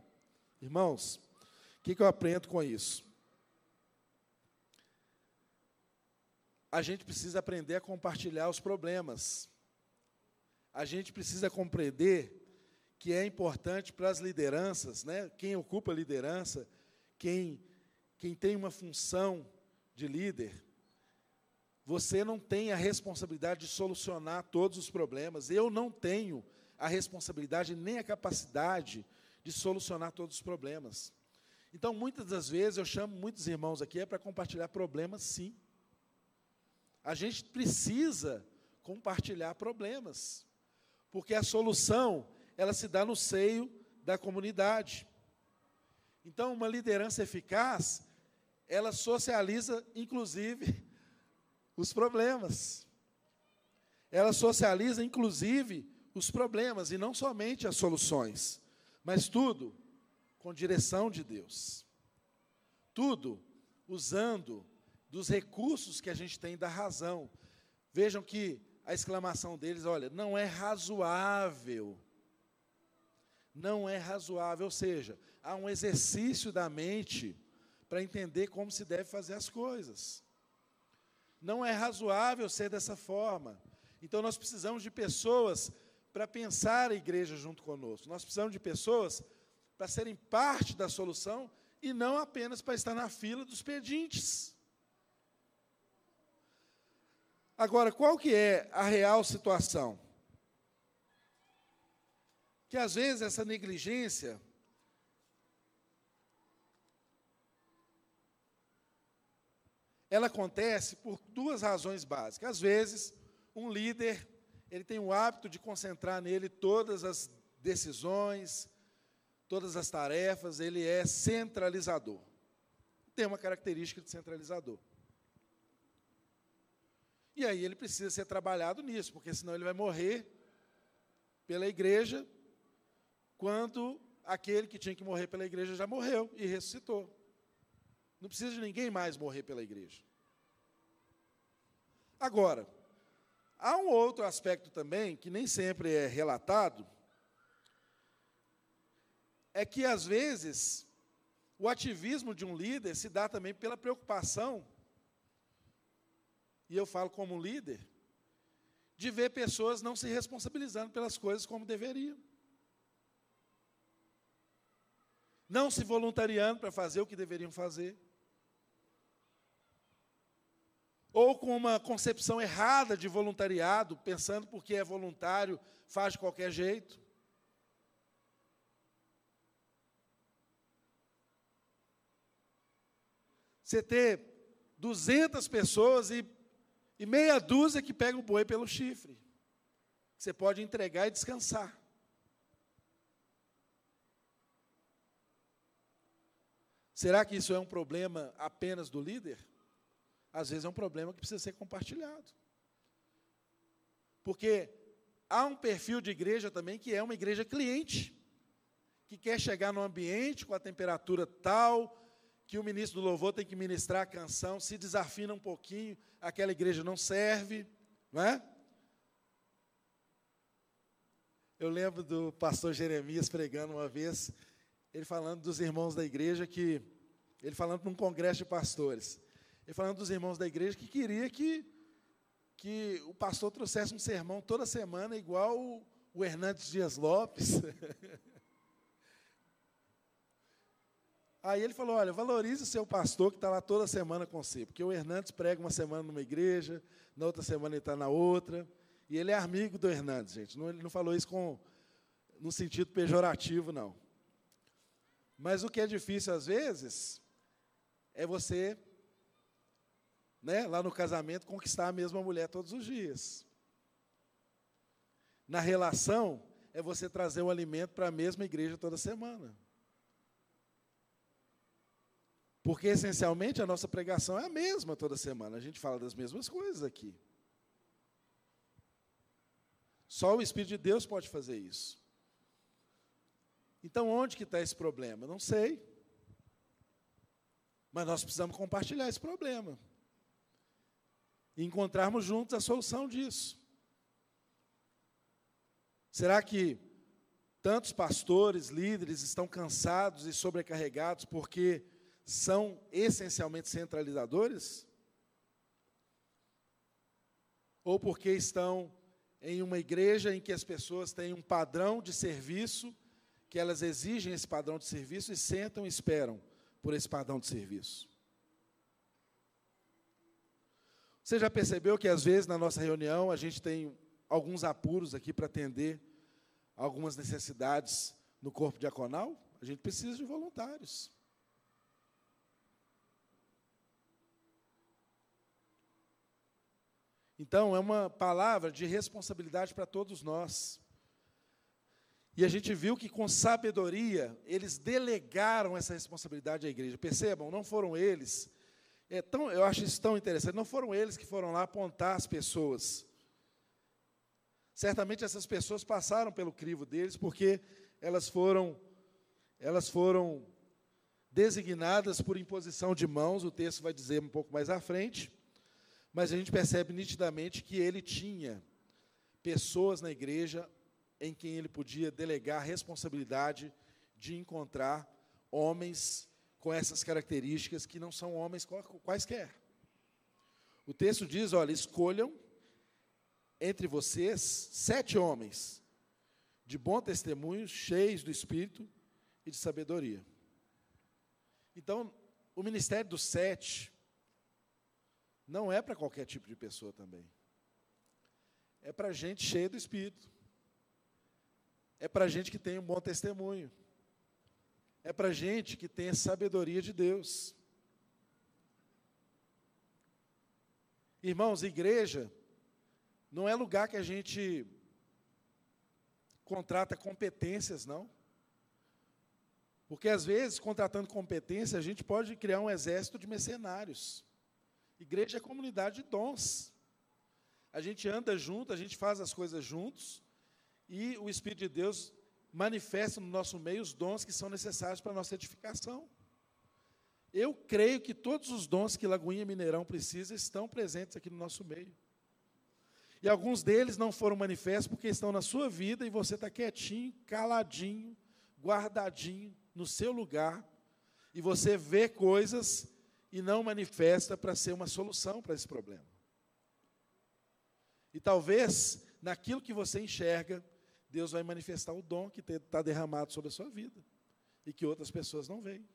Irmãos, o que, que eu aprendo com isso? A gente precisa aprender a compartilhar os problemas. A gente precisa compreender que é importante para as lideranças, né? quem ocupa a liderança, quem, quem tem uma função de líder, você não tem a responsabilidade de solucionar todos os problemas. Eu não tenho a responsabilidade nem a capacidade de solucionar todos os problemas. Então, muitas das vezes, eu chamo muitos irmãos aqui é para compartilhar problemas, sim. A gente precisa compartilhar problemas, porque a solução, ela se dá no seio da comunidade. Então, uma liderança eficaz, ela socializa, inclusive, os problemas. Ela socializa, inclusive, os problemas, e não somente as soluções, mas tudo com direção de Deus. Tudo usando dos recursos que a gente tem da razão. Vejam que a exclamação deles, olha, não é razoável. Não é razoável, ou seja, há um exercício da mente para entender como se deve fazer as coisas. Não é razoável ser dessa forma. Então nós precisamos de pessoas para pensar a igreja junto conosco. Nós precisamos de pessoas para serem parte da solução e não apenas para estar na fila dos pedintes. Agora, qual que é a real situação? Que às vezes essa negligência ela acontece por duas razões básicas. Às vezes, um líder, ele tem o hábito de concentrar nele todas as decisões, todas as tarefas, ele é centralizador. Tem uma característica de centralizador. E aí ele precisa ser trabalhado nisso, porque senão ele vai morrer pela igreja quando aquele que tinha que morrer pela igreja já morreu e ressuscitou. Não precisa de ninguém mais morrer pela igreja. Agora, há um outro aspecto também, que nem sempre é relatado, é que, às vezes, o ativismo de um líder se dá também pela preocupação, e eu falo como líder, de ver pessoas não se responsabilizando pelas coisas como deveriam. Não se voluntariando para fazer o que deveriam fazer. ou com uma concepção errada de voluntariado, pensando porque é voluntário, faz de qualquer jeito. Você ter 200 pessoas e, e meia dúzia que pega o boi pelo chifre. Você pode entregar e descansar. Será que isso é um problema apenas do líder? às vezes é um problema que precisa ser compartilhado. Porque há um perfil de igreja também que é uma igreja cliente, que quer chegar no ambiente com a temperatura tal, que o ministro do louvor tem que ministrar a canção, se desafina um pouquinho, aquela igreja não serve, não é? Eu lembro do pastor Jeremias pregando uma vez, ele falando dos irmãos da igreja que ele falando para um congresso de pastores. Ele falando dos irmãos da igreja que queria que, que o pastor trouxesse um sermão toda semana, igual o, o Hernandes Dias Lopes. Aí ele falou: olha, valorize o seu pastor que está lá toda semana com você, porque o Hernandes prega uma semana numa igreja, na outra semana ele está na outra, e ele é amigo do Hernandes, gente. Não, ele não falou isso com, no sentido pejorativo, não. Mas o que é difícil às vezes é você né, lá no casamento, conquistar a mesma mulher todos os dias. Na relação, é você trazer o alimento para a mesma igreja toda semana. Porque, essencialmente, a nossa pregação é a mesma toda semana. A gente fala das mesmas coisas aqui. Só o Espírito de Deus pode fazer isso. Então, onde que está esse problema? Não sei. Mas nós precisamos compartilhar esse problema e encontrarmos juntos a solução disso. Será que tantos pastores, líderes estão cansados e sobrecarregados porque são essencialmente centralizadores? Ou porque estão em uma igreja em que as pessoas têm um padrão de serviço, que elas exigem esse padrão de serviço e sentam e esperam por esse padrão de serviço? Você já percebeu que às vezes na nossa reunião a gente tem alguns apuros aqui para atender algumas necessidades no corpo diaconal? A gente precisa de voluntários. Então, é uma palavra de responsabilidade para todos nós. E a gente viu que com sabedoria eles delegaram essa responsabilidade à igreja. Percebam, não foram eles é tão, eu acho isso tão interessante. Não foram eles que foram lá apontar as pessoas. Certamente essas pessoas passaram pelo crivo deles, porque elas foram, elas foram designadas por imposição de mãos, o texto vai dizer um pouco mais à frente, mas a gente percebe nitidamente que ele tinha pessoas na igreja em quem ele podia delegar a responsabilidade de encontrar homens com essas características que não são homens quaisquer. O texto diz: olha, escolham entre vocês sete homens de bom testemunho, cheios do Espírito e de sabedoria. Então, o ministério dos sete não é para qualquer tipo de pessoa também. É para gente cheia do Espírito. É para gente que tem um bom testemunho. É para gente que tem a sabedoria de Deus. Irmãos, igreja não é lugar que a gente contrata competências, não. Porque às vezes, contratando competência, a gente pode criar um exército de mercenários. Igreja é comunidade de dons. A gente anda junto, a gente faz as coisas juntos, e o Espírito de Deus manifesta no nosso meio os dons que são necessários para a nossa edificação. Eu creio que todos os dons que Lagoinha Mineirão precisa estão presentes aqui no nosso meio. E alguns deles não foram manifestos porque estão na sua vida e você está quietinho, caladinho, guardadinho no seu lugar. E você vê coisas e não manifesta para ser uma solução para esse problema. E talvez naquilo que você enxerga, Deus vai manifestar o dom que está derramado sobre a sua vida e que outras pessoas não veem.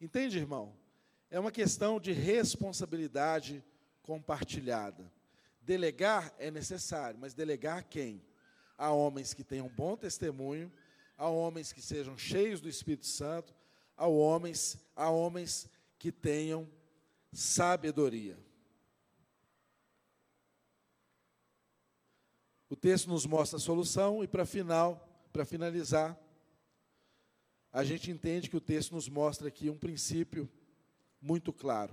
Entende, irmão? É uma questão de responsabilidade compartilhada. Delegar é necessário, mas delegar a quem? A homens que tenham bom testemunho, a homens que sejam cheios do Espírito Santo, a homens, a homens que tenham sabedoria. O texto nos mostra a solução e para final, para finalizar, a gente entende que o texto nos mostra aqui um princípio muito claro.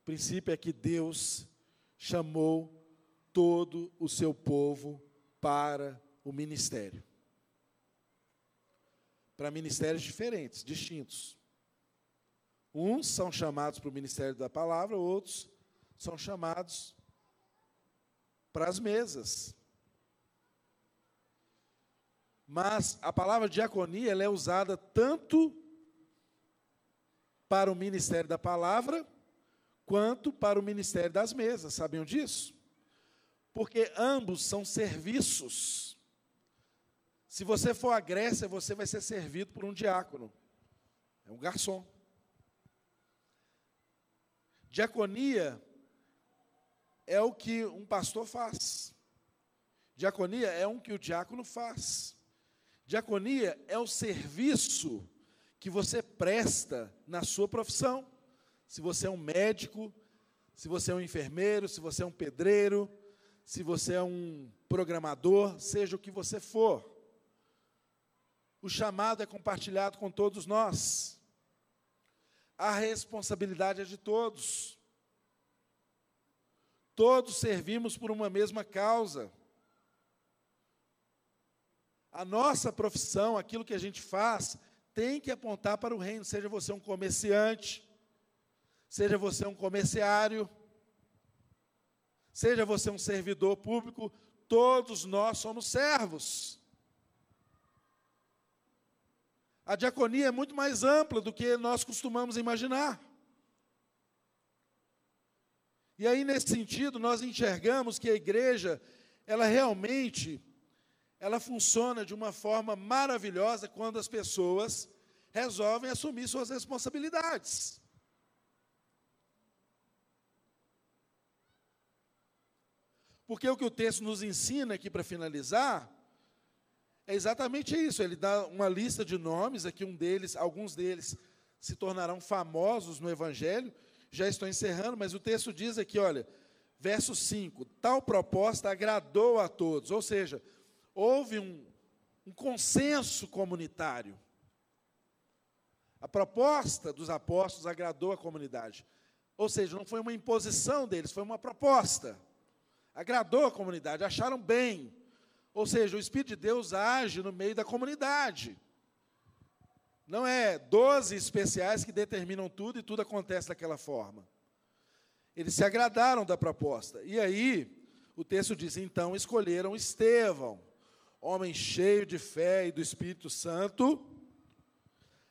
O princípio é que Deus chamou todo o seu povo para o ministério. Para ministérios diferentes, distintos. Uns são chamados para o ministério da palavra, outros são chamados para as mesas. Mas a palavra diaconia ela é usada tanto para o ministério da palavra, quanto para o ministério das mesas. Sabiam disso? Porque ambos são serviços. Se você for à Grécia, você vai ser servido por um diácono. É um garçom. Diaconia é o que um pastor faz. Diaconia é um que o diácono faz. Diaconia é o serviço que você presta na sua profissão se você é um médico, se você é um enfermeiro, se você é um pedreiro, se você é um programador, seja o que você for. O chamado é compartilhado com todos nós. A responsabilidade é de todos. Todos servimos por uma mesma causa. A nossa profissão, aquilo que a gente faz, tem que apontar para o reino, seja você um comerciante, seja você um comerciário, seja você um servidor público, todos nós somos servos. A diaconia é muito mais ampla do que nós costumamos imaginar. E aí, nesse sentido, nós enxergamos que a igreja, ela realmente, ela funciona de uma forma maravilhosa quando as pessoas resolvem assumir suas responsabilidades. Porque o que o texto nos ensina aqui para finalizar é exatamente isso. Ele dá uma lista de nomes, aqui um deles, alguns deles se tornarão famosos no Evangelho. Já estou encerrando, mas o texto diz aqui, olha, verso 5: tal proposta agradou a todos, ou seja, houve um, um consenso comunitário. A proposta dos apóstolos agradou a comunidade. Ou seja, não foi uma imposição deles, foi uma proposta agradou a comunidade, acharam bem. Ou seja, o Espírito de Deus age no meio da comunidade. Não é doze especiais que determinam tudo e tudo acontece daquela forma. Eles se agradaram da proposta. E aí, o texto diz: então escolheram Estevão, homem cheio de fé e do Espírito Santo,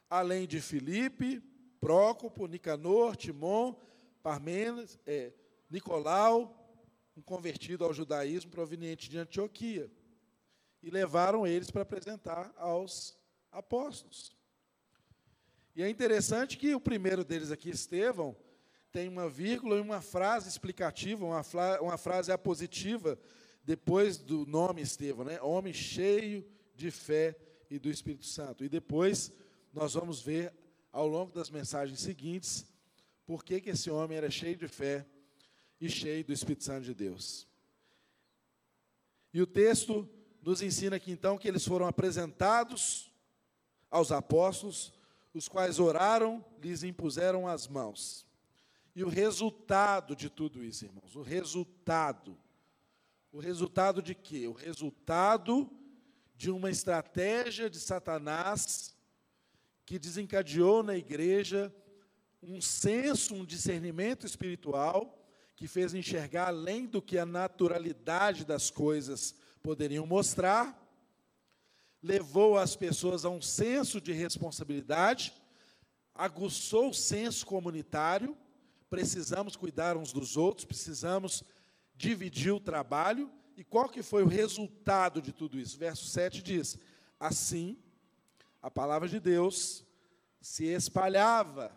além de Filipe, Prócopo, Nicanor, Timon, Parmenas, é, Nicolau, um convertido ao judaísmo proveniente de Antioquia. E levaram eles para apresentar aos apóstolos. E é interessante que o primeiro deles aqui, Estevão, tem uma vírgula e uma frase explicativa, uma, uma frase apositiva, depois do nome Estevão, né? Homem cheio de fé e do Espírito Santo. E depois nós vamos ver ao longo das mensagens seguintes por que, que esse homem era cheio de fé e cheio do Espírito Santo de Deus. E o texto nos ensina aqui então que eles foram apresentados aos apóstolos, os quais oraram, lhes impuseram as mãos. E o resultado de tudo isso, irmãos, o resultado. O resultado de quê? O resultado de uma estratégia de Satanás que desencadeou na igreja um senso, um discernimento espiritual que fez enxergar além do que a naturalidade das coisas poderiam mostrar, levou as pessoas a um senso de responsabilidade, aguçou o senso comunitário, precisamos cuidar uns dos outros, precisamos dividir o trabalho, e qual que foi o resultado de tudo isso? Verso 7 diz: Assim, a palavra de Deus se espalhava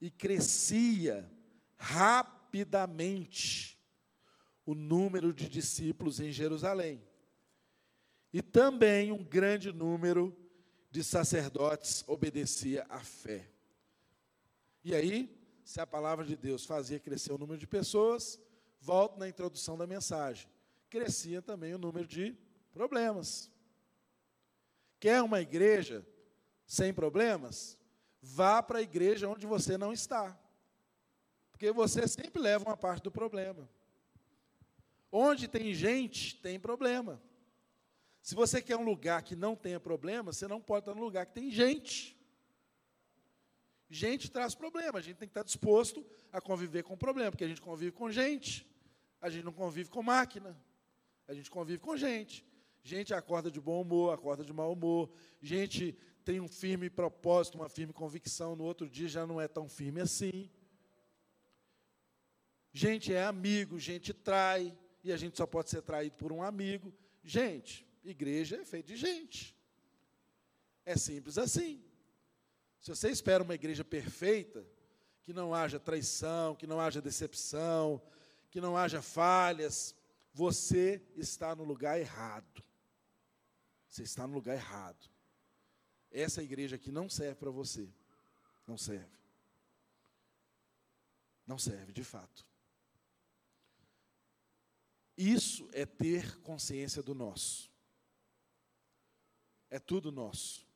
e crescia rapidamente o número de discípulos em Jerusalém. E também um grande número de sacerdotes obedecia à fé. E aí, se a palavra de Deus fazia crescer o número de pessoas, volto na introdução da mensagem. Crescia também o número de problemas. Quer uma igreja sem problemas? Vá para a igreja onde você não está. Porque você sempre leva uma parte do problema. Onde tem gente, tem problema. Se você quer um lugar que não tenha problema, você não pode estar num lugar que tem gente. Gente traz problema, a gente tem que estar disposto a conviver com problema, porque a gente convive com gente, a gente não convive com máquina, a gente convive com gente. Gente acorda de bom humor, acorda de mau humor, gente tem um firme propósito, uma firme convicção, no outro dia já não é tão firme assim. Gente é amigo, gente trai, e a gente só pode ser traído por um amigo. Gente, igreja é feita de gente. É simples assim. Se você espera uma igreja perfeita, que não haja traição, que não haja decepção, que não haja falhas, você está no lugar errado. Você está no lugar errado. Essa igreja aqui não serve para você. Não serve. Não serve, de fato. Isso é ter consciência do nosso. É tudo nosso.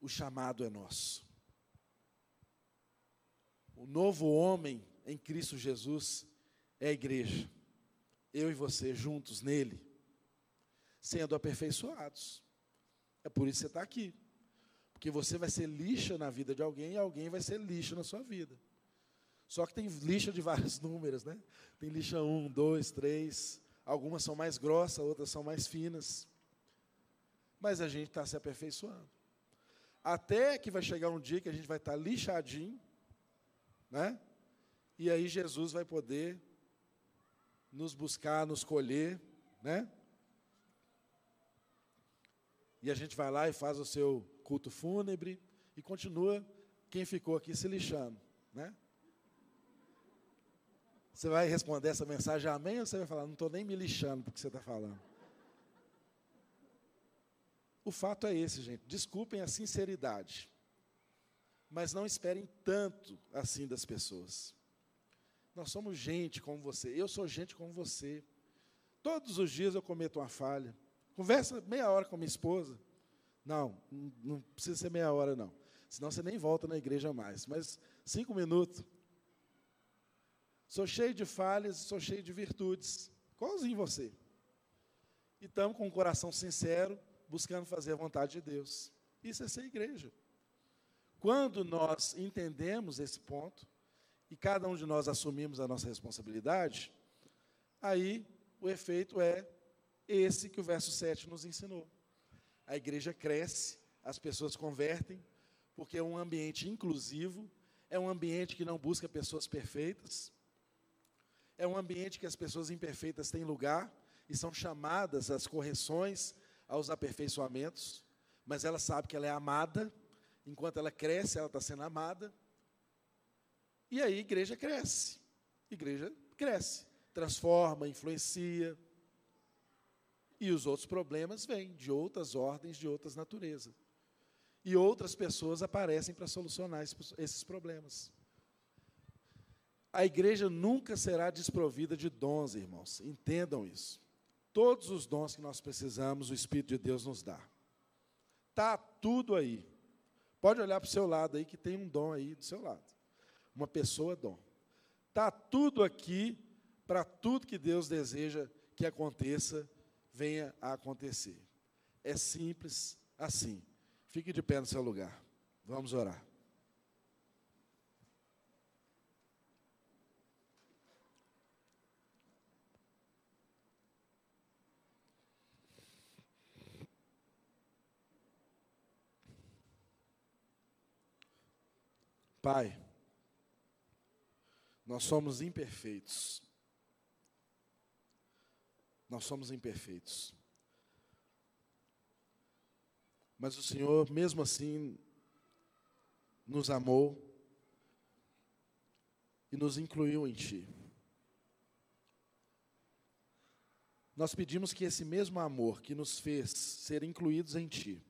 O chamado é nosso. O novo homem em Cristo Jesus é a igreja. Eu e você juntos nele, sendo aperfeiçoados. É por isso que você está aqui. Porque você vai ser lixa na vida de alguém e alguém vai ser lixa na sua vida. Só que tem lixa de vários números, né? Tem lixa 1, 2, 3. Algumas são mais grossas, outras são mais finas. Mas a gente está se aperfeiçoando. Até que vai chegar um dia que a gente vai estar tá lixadinho, né? E aí Jesus vai poder nos buscar, nos colher, né? E a gente vai lá e faz o seu culto fúnebre e continua quem ficou aqui se lixando, né? Você vai responder essa mensagem amém ou você vai falar, não estou nem me lixando porque você está falando? O fato é esse, gente. Desculpem a sinceridade. Mas não esperem tanto assim das pessoas. Nós somos gente como você. Eu sou gente como você. Todos os dias eu cometo uma falha. Conversa meia hora com minha esposa. Não, não precisa ser meia hora, não. Senão você nem volta na igreja mais. Mas cinco minutos. Sou cheio de falhas, sou cheio de virtudes, igualzinho você. E estamos com um coração sincero, buscando fazer a vontade de Deus. Isso é ser igreja. Quando nós entendemos esse ponto, e cada um de nós assumimos a nossa responsabilidade, aí o efeito é esse que o verso 7 nos ensinou. A igreja cresce, as pessoas convertem, porque é um ambiente inclusivo, é um ambiente que não busca pessoas perfeitas, é um ambiente que as pessoas imperfeitas têm lugar e são chamadas às correções, aos aperfeiçoamentos, mas ela sabe que ela é amada, enquanto ela cresce, ela está sendo amada, e aí a igreja cresce, a igreja cresce, transforma, influencia, e os outros problemas vêm de outras ordens, de outras naturezas. E outras pessoas aparecem para solucionar esses problemas. A igreja nunca será desprovida de dons, irmãos. Entendam isso. Todos os dons que nós precisamos, o Espírito de Deus nos dá. Tá tudo aí. Pode olhar para o seu lado aí que tem um dom aí do seu lado. Uma pessoa dom. Tá tudo aqui para tudo que Deus deseja que aconteça, venha a acontecer. É simples assim. Fique de pé no seu lugar. Vamos orar. Pai, nós somos imperfeitos. Nós somos imperfeitos. Mas o Senhor, mesmo assim, nos amou e nos incluiu em Ti. Nós pedimos que esse mesmo amor que nos fez ser incluídos em Ti,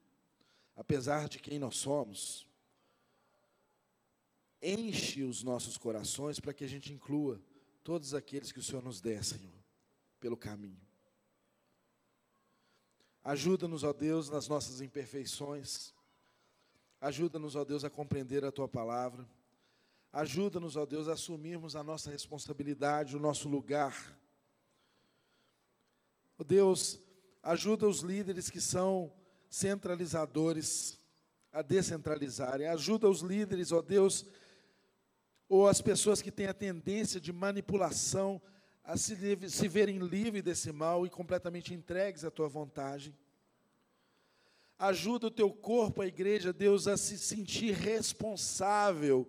apesar de quem nós somos, enche os nossos corações para que a gente inclua todos aqueles que o Senhor nos der, Senhor, pelo caminho. Ajuda-nos, ó Deus, nas nossas imperfeições. Ajuda-nos, ó Deus, a compreender a tua palavra. Ajuda-nos, ó Deus, a assumirmos a nossa responsabilidade, o nosso lugar. Ó Deus, ajuda os líderes que são centralizadores a descentralizarem. Ajuda os líderes, ó Deus, ou as pessoas que têm a tendência de manipulação a se, se verem livres desse mal e completamente entregues à tua vontade. Ajuda o teu corpo, a igreja, Deus, a se sentir responsável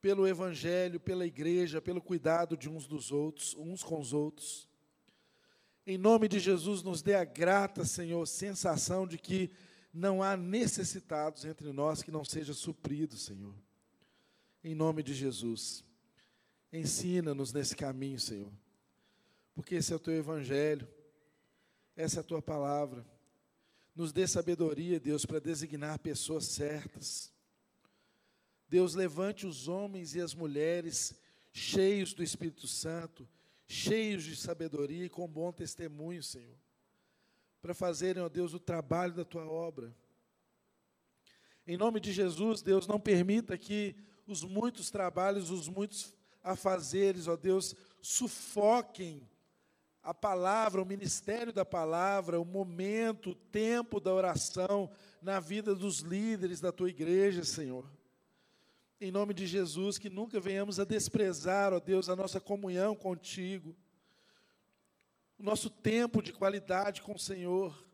pelo evangelho, pela igreja, pelo cuidado de uns dos outros, uns com os outros. Em nome de Jesus, nos dê a grata, Senhor, sensação de que não há necessitados entre nós que não seja suprido, Senhor em nome de Jesus. Ensina-nos nesse caminho, Senhor, porque esse é o teu evangelho, essa é a tua palavra. Nos dê sabedoria, Deus, para designar pessoas certas. Deus, levante os homens e as mulheres cheios do Espírito Santo, cheios de sabedoria e com bom testemunho, Senhor, para fazerem, ó Deus, o trabalho da tua obra. Em nome de Jesus, Deus, não permita que os muitos trabalhos, os muitos afazeres, ó Deus, sufoquem a palavra, o ministério da palavra, o momento, o tempo da oração na vida dos líderes da tua igreja, Senhor. Em nome de Jesus, que nunca venhamos a desprezar, ó Deus, a nossa comunhão contigo, o nosso tempo de qualidade com o Senhor.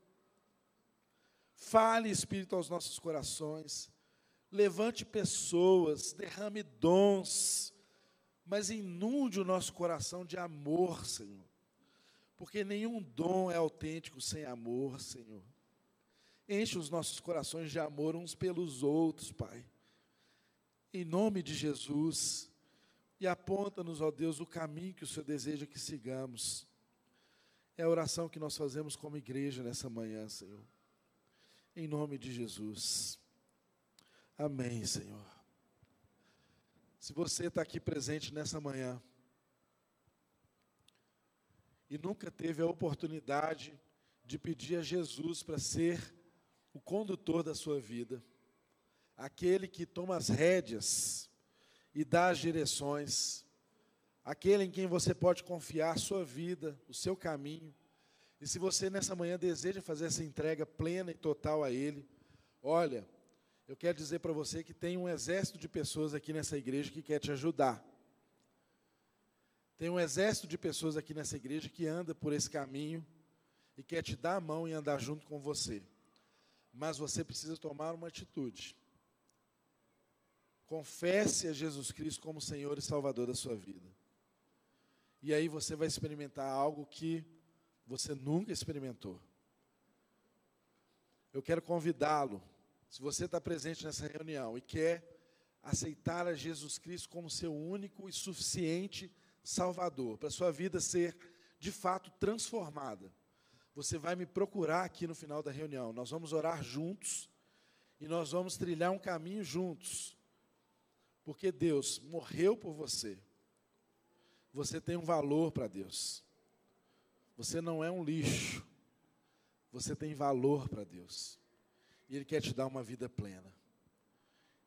Fale, Espírito, aos nossos corações levante pessoas, derrame dons, mas inunde o nosso coração de amor, Senhor. Porque nenhum dom é autêntico sem amor, Senhor. Enche os nossos corações de amor uns pelos outros, Pai. Em nome de Jesus. E aponta-nos, ó Deus, o caminho que o Senhor deseja que sigamos. É a oração que nós fazemos como igreja nessa manhã, Senhor. Em nome de Jesus. Amém, Senhor. Se você está aqui presente nessa manhã e nunca teve a oportunidade de pedir a Jesus para ser o condutor da sua vida, aquele que toma as rédeas e dá as direções, aquele em quem você pode confiar sua vida, o seu caminho. E se você nessa manhã deseja fazer essa entrega plena e total a Ele, olha, eu quero dizer para você que tem um exército de pessoas aqui nessa igreja que quer te ajudar. Tem um exército de pessoas aqui nessa igreja que anda por esse caminho e quer te dar a mão e andar junto com você. Mas você precisa tomar uma atitude. Confesse a Jesus Cristo como Senhor e Salvador da sua vida. E aí você vai experimentar algo que você nunca experimentou. Eu quero convidá-lo, se você está presente nessa reunião e quer aceitar a Jesus Cristo como seu único e suficiente Salvador, para sua vida ser de fato transformada, você vai me procurar aqui no final da reunião. Nós vamos orar juntos e nós vamos trilhar um caminho juntos, porque Deus morreu por você. Você tem um valor para Deus. Você não é um lixo. Você tem valor para Deus. E Ele quer te dar uma vida plena.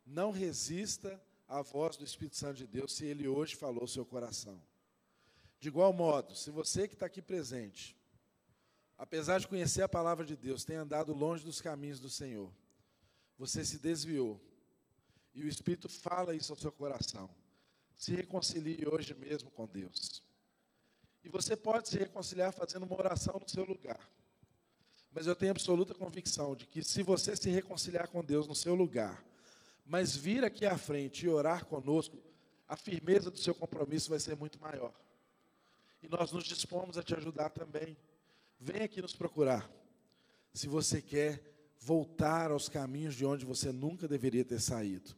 Não resista à voz do Espírito Santo de Deus se Ele hoje falou o seu coração. De igual modo, se você que está aqui presente, apesar de conhecer a palavra de Deus, tem andado longe dos caminhos do Senhor, você se desviou, e o Espírito fala isso ao seu coração, se reconcilie hoje mesmo com Deus. E você pode se reconciliar fazendo uma oração no seu lugar. Mas eu tenho absoluta convicção de que se você se reconciliar com Deus no seu lugar, mas vir aqui à frente e orar conosco, a firmeza do seu compromisso vai ser muito maior. E nós nos dispomos a te ajudar também. Vem aqui nos procurar. Se você quer voltar aos caminhos de onde você nunca deveria ter saído.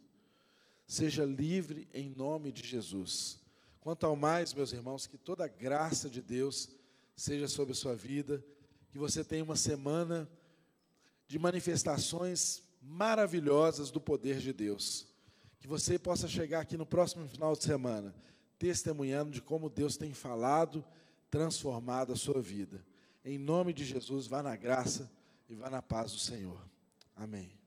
Seja livre em nome de Jesus. Quanto ao mais, meus irmãos, que toda a graça de Deus seja sobre a sua vida, que você tenha uma semana de manifestações maravilhosas do poder de Deus. Que você possa chegar aqui no próximo final de semana testemunhando de como Deus tem falado, transformado a sua vida. Em nome de Jesus, vá na graça e vá na paz do Senhor. Amém.